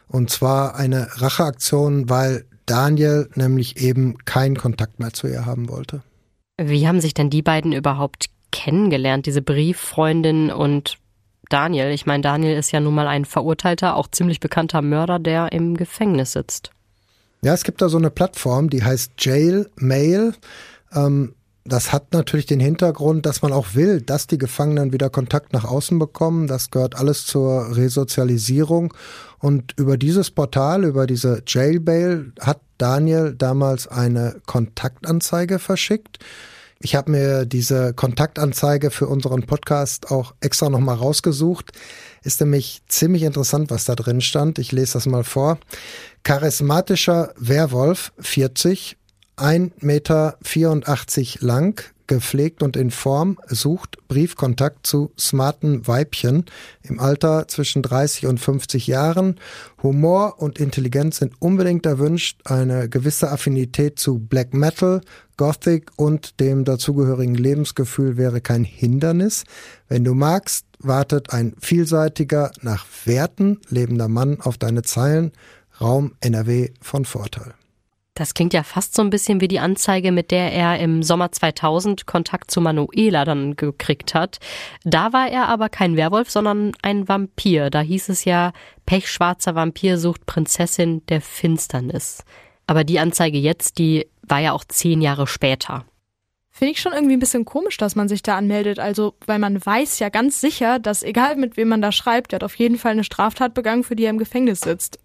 Speaker 1: Und zwar eine Racheaktion, weil Daniel nämlich eben keinen Kontakt mehr zu ihr haben wollte.
Speaker 3: Wie haben sich denn die beiden überhaupt kennengelernt, diese Brieffreundin und Daniel. Ich meine, Daniel ist ja nun mal ein verurteilter, auch ziemlich bekannter Mörder, der im Gefängnis sitzt.
Speaker 1: Ja, es gibt da so eine Plattform, die heißt Jail Mail. Ähm, das hat natürlich den Hintergrund, dass man auch will, dass die Gefangenen wieder Kontakt nach außen bekommen. Das gehört alles zur Resozialisierung. Und über dieses Portal, über diese Jailbail, hat Daniel damals eine Kontaktanzeige verschickt. Ich habe mir diese Kontaktanzeige für unseren Podcast auch extra nochmal rausgesucht. Ist nämlich ziemlich interessant, was da drin stand. Ich lese das mal vor. Charismatischer Werwolf, 40, 1,84 Meter lang, gepflegt und in Form, sucht Briefkontakt zu smarten Weibchen im Alter zwischen 30 und 50 Jahren. Humor und Intelligenz sind unbedingt erwünscht. Eine gewisse Affinität zu Black Metal, Gothic und dem dazugehörigen Lebensgefühl wäre kein Hindernis. Wenn du magst, wartet ein vielseitiger, nach Werten lebender Mann auf deine Zeilen. Raum NRW von Vorteil.
Speaker 3: Das klingt ja fast so ein bisschen wie die Anzeige, mit der er im Sommer 2000 Kontakt zu Manuela dann gekriegt hat. Da war er aber kein Werwolf, sondern ein Vampir. Da hieß es ja, pechschwarzer Vampir sucht Prinzessin der Finsternis. Aber die Anzeige jetzt, die war ja auch zehn Jahre später.
Speaker 4: Finde ich schon irgendwie ein bisschen komisch, dass man sich da anmeldet. Also, weil man weiß ja ganz sicher, dass egal mit wem man da schreibt, der hat auf jeden Fall eine Straftat begangen, für die er im Gefängnis sitzt.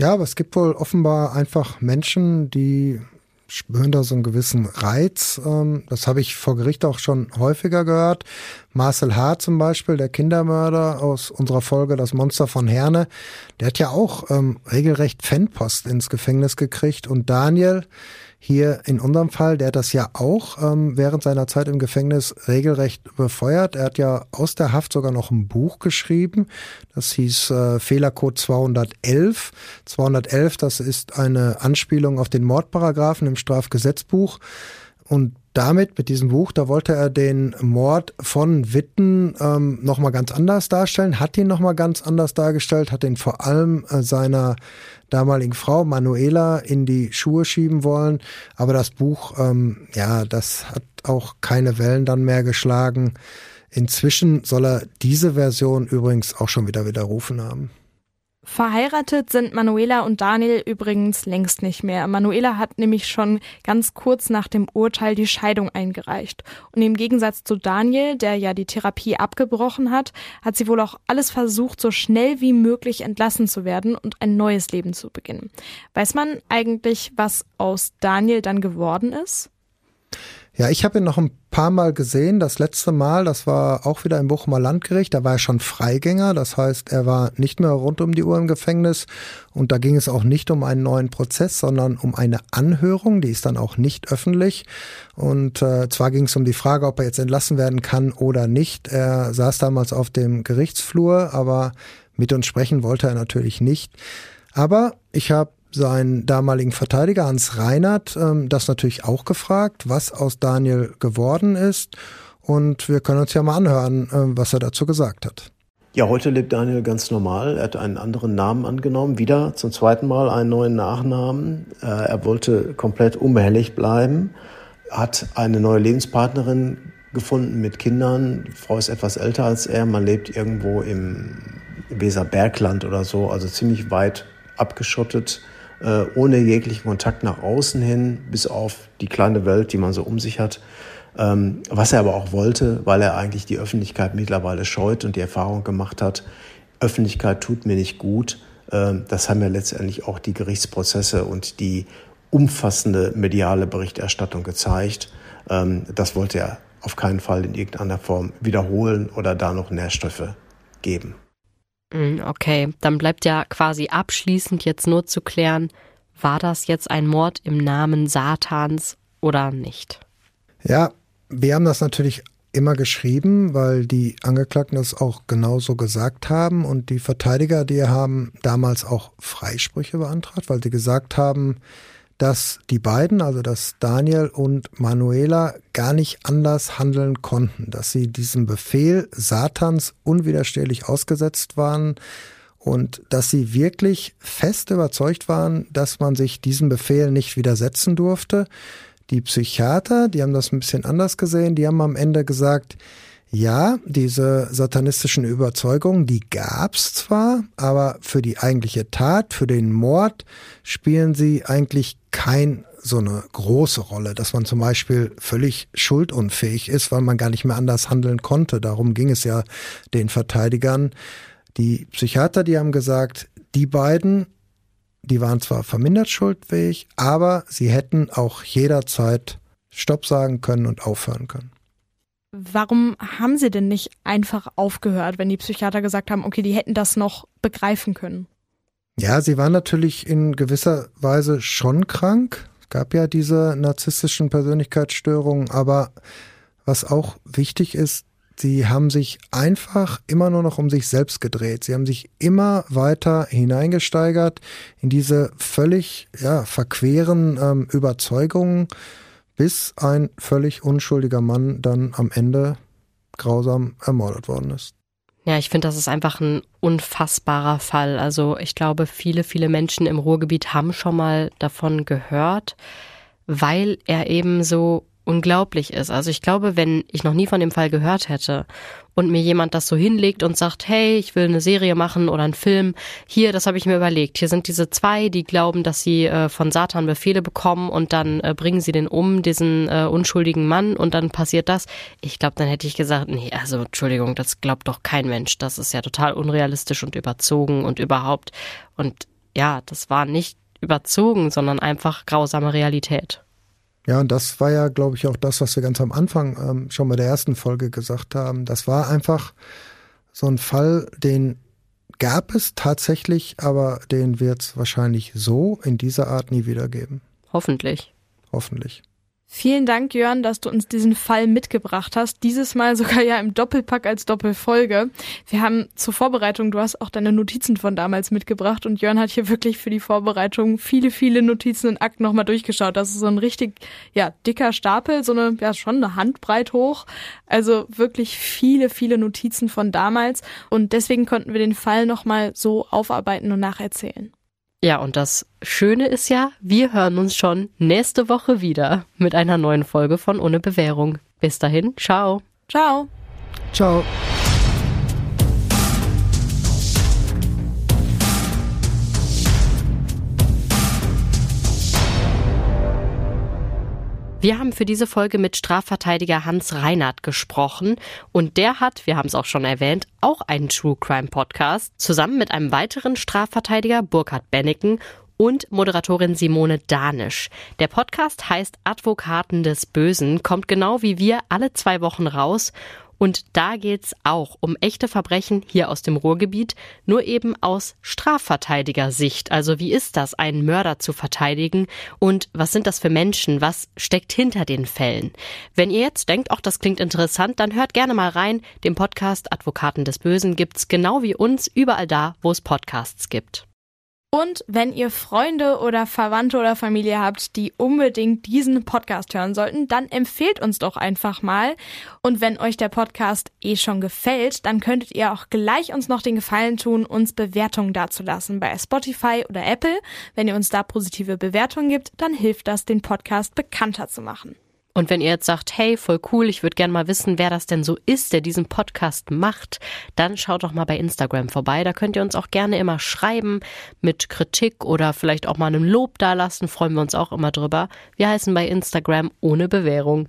Speaker 1: Ja, aber es gibt wohl offenbar einfach Menschen, die spüren da so einen gewissen Reiz. Ähm, das habe ich vor Gericht auch schon häufiger gehört. Marcel H. zum Beispiel, der Kindermörder aus unserer Folge Das Monster von Herne, der hat ja auch ähm, regelrecht Fanpost ins Gefängnis gekriegt. Und Daniel, hier in unserem Fall, der das ja auch ähm, während seiner Zeit im Gefängnis regelrecht befeuert. Er hat ja aus der Haft sogar noch ein Buch geschrieben. Das hieß äh, Fehlercode 211. 211, das ist eine Anspielung auf den Mordparagraphen im Strafgesetzbuch. Und damit, mit diesem Buch, da wollte er den Mord von Witten ähm, nochmal ganz anders darstellen, hat ihn nochmal ganz anders dargestellt, hat ihn vor allem äh, seiner damaligen Frau Manuela in die Schuhe schieben wollen. Aber das Buch, ähm, ja, das hat auch keine Wellen dann mehr geschlagen. Inzwischen soll er diese Version übrigens auch schon wieder widerrufen haben.
Speaker 4: Verheiratet sind Manuela und Daniel übrigens längst nicht mehr. Manuela hat nämlich schon ganz kurz nach dem Urteil die Scheidung eingereicht. Und im Gegensatz zu Daniel, der ja die Therapie abgebrochen hat, hat sie wohl auch alles versucht, so schnell wie möglich entlassen zu werden und ein neues Leben zu beginnen. Weiß man eigentlich, was aus Daniel dann geworden ist?
Speaker 1: Ja, ich habe ihn noch ein paar Mal gesehen. Das letzte Mal, das war auch wieder im Bochumer Landgericht. Da war er schon Freigänger. Das heißt, er war nicht mehr rund um die Uhr im Gefängnis. Und da ging es auch nicht um einen neuen Prozess, sondern um eine Anhörung. Die ist dann auch nicht öffentlich. Und äh, zwar ging es um die Frage, ob er jetzt entlassen werden kann oder nicht. Er saß damals auf dem Gerichtsflur, aber mit uns sprechen wollte er natürlich nicht. Aber ich habe seinen damaligen Verteidiger Hans Reinhardt ähm, das natürlich auch gefragt, was aus Daniel geworden ist. Und wir können uns ja mal anhören, äh, was er dazu gesagt hat.
Speaker 6: Ja, heute lebt Daniel ganz normal. Er hat einen anderen Namen angenommen, wieder zum zweiten Mal einen neuen Nachnamen. Äh, er wollte komplett unbehelligt bleiben, hat eine neue Lebenspartnerin gefunden mit Kindern. Die Frau ist etwas älter als er. Man lebt irgendwo im Weserbergland oder so, also ziemlich weit abgeschottet äh, ohne jeglichen Kontakt nach außen hin, bis auf die kleine Welt, die man so um sich hat. Ähm, was er aber auch wollte, weil er eigentlich die Öffentlichkeit mittlerweile scheut und die Erfahrung gemacht hat, Öffentlichkeit tut mir nicht gut. Ähm, das haben ja letztendlich auch die Gerichtsprozesse und die umfassende mediale Berichterstattung gezeigt. Ähm, das wollte er auf keinen Fall in irgendeiner Form wiederholen oder da noch Nährstoffe geben.
Speaker 3: Mm, okay, dann bleibt ja quasi abschließend jetzt nur zu klären, war das jetzt ein Mord im Namen Satans oder nicht?
Speaker 1: Ja, wir haben das natürlich immer geschrieben, weil die Angeklagten das auch genauso gesagt haben und die Verteidiger, die haben damals auch Freisprüche beantragt, weil sie gesagt haben, dass die beiden, also dass Daniel und Manuela gar nicht anders handeln konnten, dass sie diesem Befehl Satans unwiderstehlich ausgesetzt waren und dass sie wirklich fest überzeugt waren, dass man sich diesem Befehl nicht widersetzen durfte. Die Psychiater, die haben das ein bisschen anders gesehen, die haben am Ende gesagt, ja, diese satanistischen Überzeugungen, die gab's zwar, aber für die eigentliche Tat, für den Mord spielen sie eigentlich kein so eine große Rolle, dass man zum Beispiel völlig schuldunfähig ist, weil man gar nicht mehr anders handeln konnte. Darum ging es ja den Verteidigern. Die Psychiater, die haben gesagt, die beiden, die waren zwar vermindert schuldfähig, aber sie hätten auch jederzeit Stopp sagen können und aufhören können.
Speaker 4: Warum haben sie denn nicht einfach aufgehört, wenn die Psychiater gesagt haben, okay, die hätten das noch begreifen können?
Speaker 1: Ja, sie waren natürlich in gewisser Weise schon krank. Es gab ja diese narzisstischen Persönlichkeitsstörungen, aber was auch wichtig ist, sie haben sich einfach immer nur noch um sich selbst gedreht. Sie haben sich immer weiter hineingesteigert in diese völlig ja, verqueren ähm, Überzeugungen bis ein völlig unschuldiger Mann dann am Ende grausam ermordet worden ist.
Speaker 3: Ja, ich finde, das ist einfach ein unfassbarer Fall. Also ich glaube, viele, viele Menschen im Ruhrgebiet haben schon mal davon gehört, weil er eben so unglaublich ist. Also ich glaube, wenn ich noch nie von dem Fall gehört hätte und mir jemand das so hinlegt und sagt, hey, ich will eine Serie machen oder einen Film, hier, das habe ich mir überlegt. Hier sind diese zwei, die glauben, dass sie äh, von Satan Befehle bekommen und dann äh, bringen sie den um, diesen äh, unschuldigen Mann und dann passiert das. Ich glaube, dann hätte ich gesagt, nee, also Entschuldigung, das glaubt doch kein Mensch. Das ist ja total unrealistisch und überzogen und überhaupt. Und ja, das war nicht überzogen, sondern einfach grausame Realität.
Speaker 1: Ja, und das war ja, glaube ich, auch das, was wir ganz am Anfang ähm, schon bei der ersten Folge gesagt haben. Das war einfach so ein Fall, den gab es tatsächlich, aber den wird es wahrscheinlich so in dieser Art nie wieder geben.
Speaker 3: Hoffentlich.
Speaker 1: Hoffentlich.
Speaker 4: Vielen Dank, Jörn, dass du uns diesen Fall mitgebracht hast. Dieses Mal sogar ja im Doppelpack als Doppelfolge. Wir haben zur Vorbereitung, du hast auch deine Notizen von damals mitgebracht und Jörn hat hier wirklich für die Vorbereitung viele, viele Notizen und Akten nochmal durchgeschaut. Das ist so ein richtig, ja, dicker Stapel, so eine, ja, schon eine Handbreit hoch. Also wirklich viele, viele Notizen von damals und deswegen konnten wir den Fall nochmal so aufarbeiten und nacherzählen.
Speaker 3: Ja, und das Schöne ist ja, wir hören uns schon nächste Woche wieder mit einer neuen Folge von Ohne Bewährung. Bis dahin, ciao.
Speaker 4: Ciao.
Speaker 1: Ciao.
Speaker 3: Wir haben für diese Folge mit Strafverteidiger Hans Reinhardt gesprochen und der hat, wir haben es auch schon erwähnt, auch einen True Crime Podcast zusammen mit einem weiteren Strafverteidiger Burkhard Benneken und Moderatorin Simone Danisch. Der Podcast heißt Advokaten des Bösen, kommt genau wie wir alle zwei Wochen raus und da geht's auch um echte Verbrechen hier aus dem Ruhrgebiet, nur eben aus Strafverteidigersicht. Also wie ist das, einen Mörder zu verteidigen? Und was sind das für Menschen? Was steckt hinter den Fällen? Wenn ihr jetzt denkt, auch das klingt interessant, dann hört gerne mal rein. Den Podcast Advokaten des Bösen gibt's genau wie uns überall da, wo es Podcasts gibt.
Speaker 4: Und wenn ihr Freunde oder Verwandte oder Familie habt, die unbedingt diesen Podcast hören sollten, dann empfehlt uns doch einfach mal. Und wenn euch der Podcast eh schon gefällt, dann könntet ihr auch gleich uns noch den Gefallen tun, uns Bewertungen dazulassen bei Spotify oder Apple. Wenn ihr uns da positive Bewertungen gibt, dann hilft das, den Podcast bekannter zu machen.
Speaker 3: Und wenn ihr jetzt sagt, hey, voll cool, ich würde gerne mal wissen, wer das denn so ist, der diesen Podcast macht, dann schaut doch mal bei Instagram vorbei. Da könnt ihr uns auch gerne immer schreiben mit Kritik oder vielleicht auch mal einem Lob dalassen. Freuen wir uns auch immer drüber. Wir heißen bei Instagram ohne Bewährung.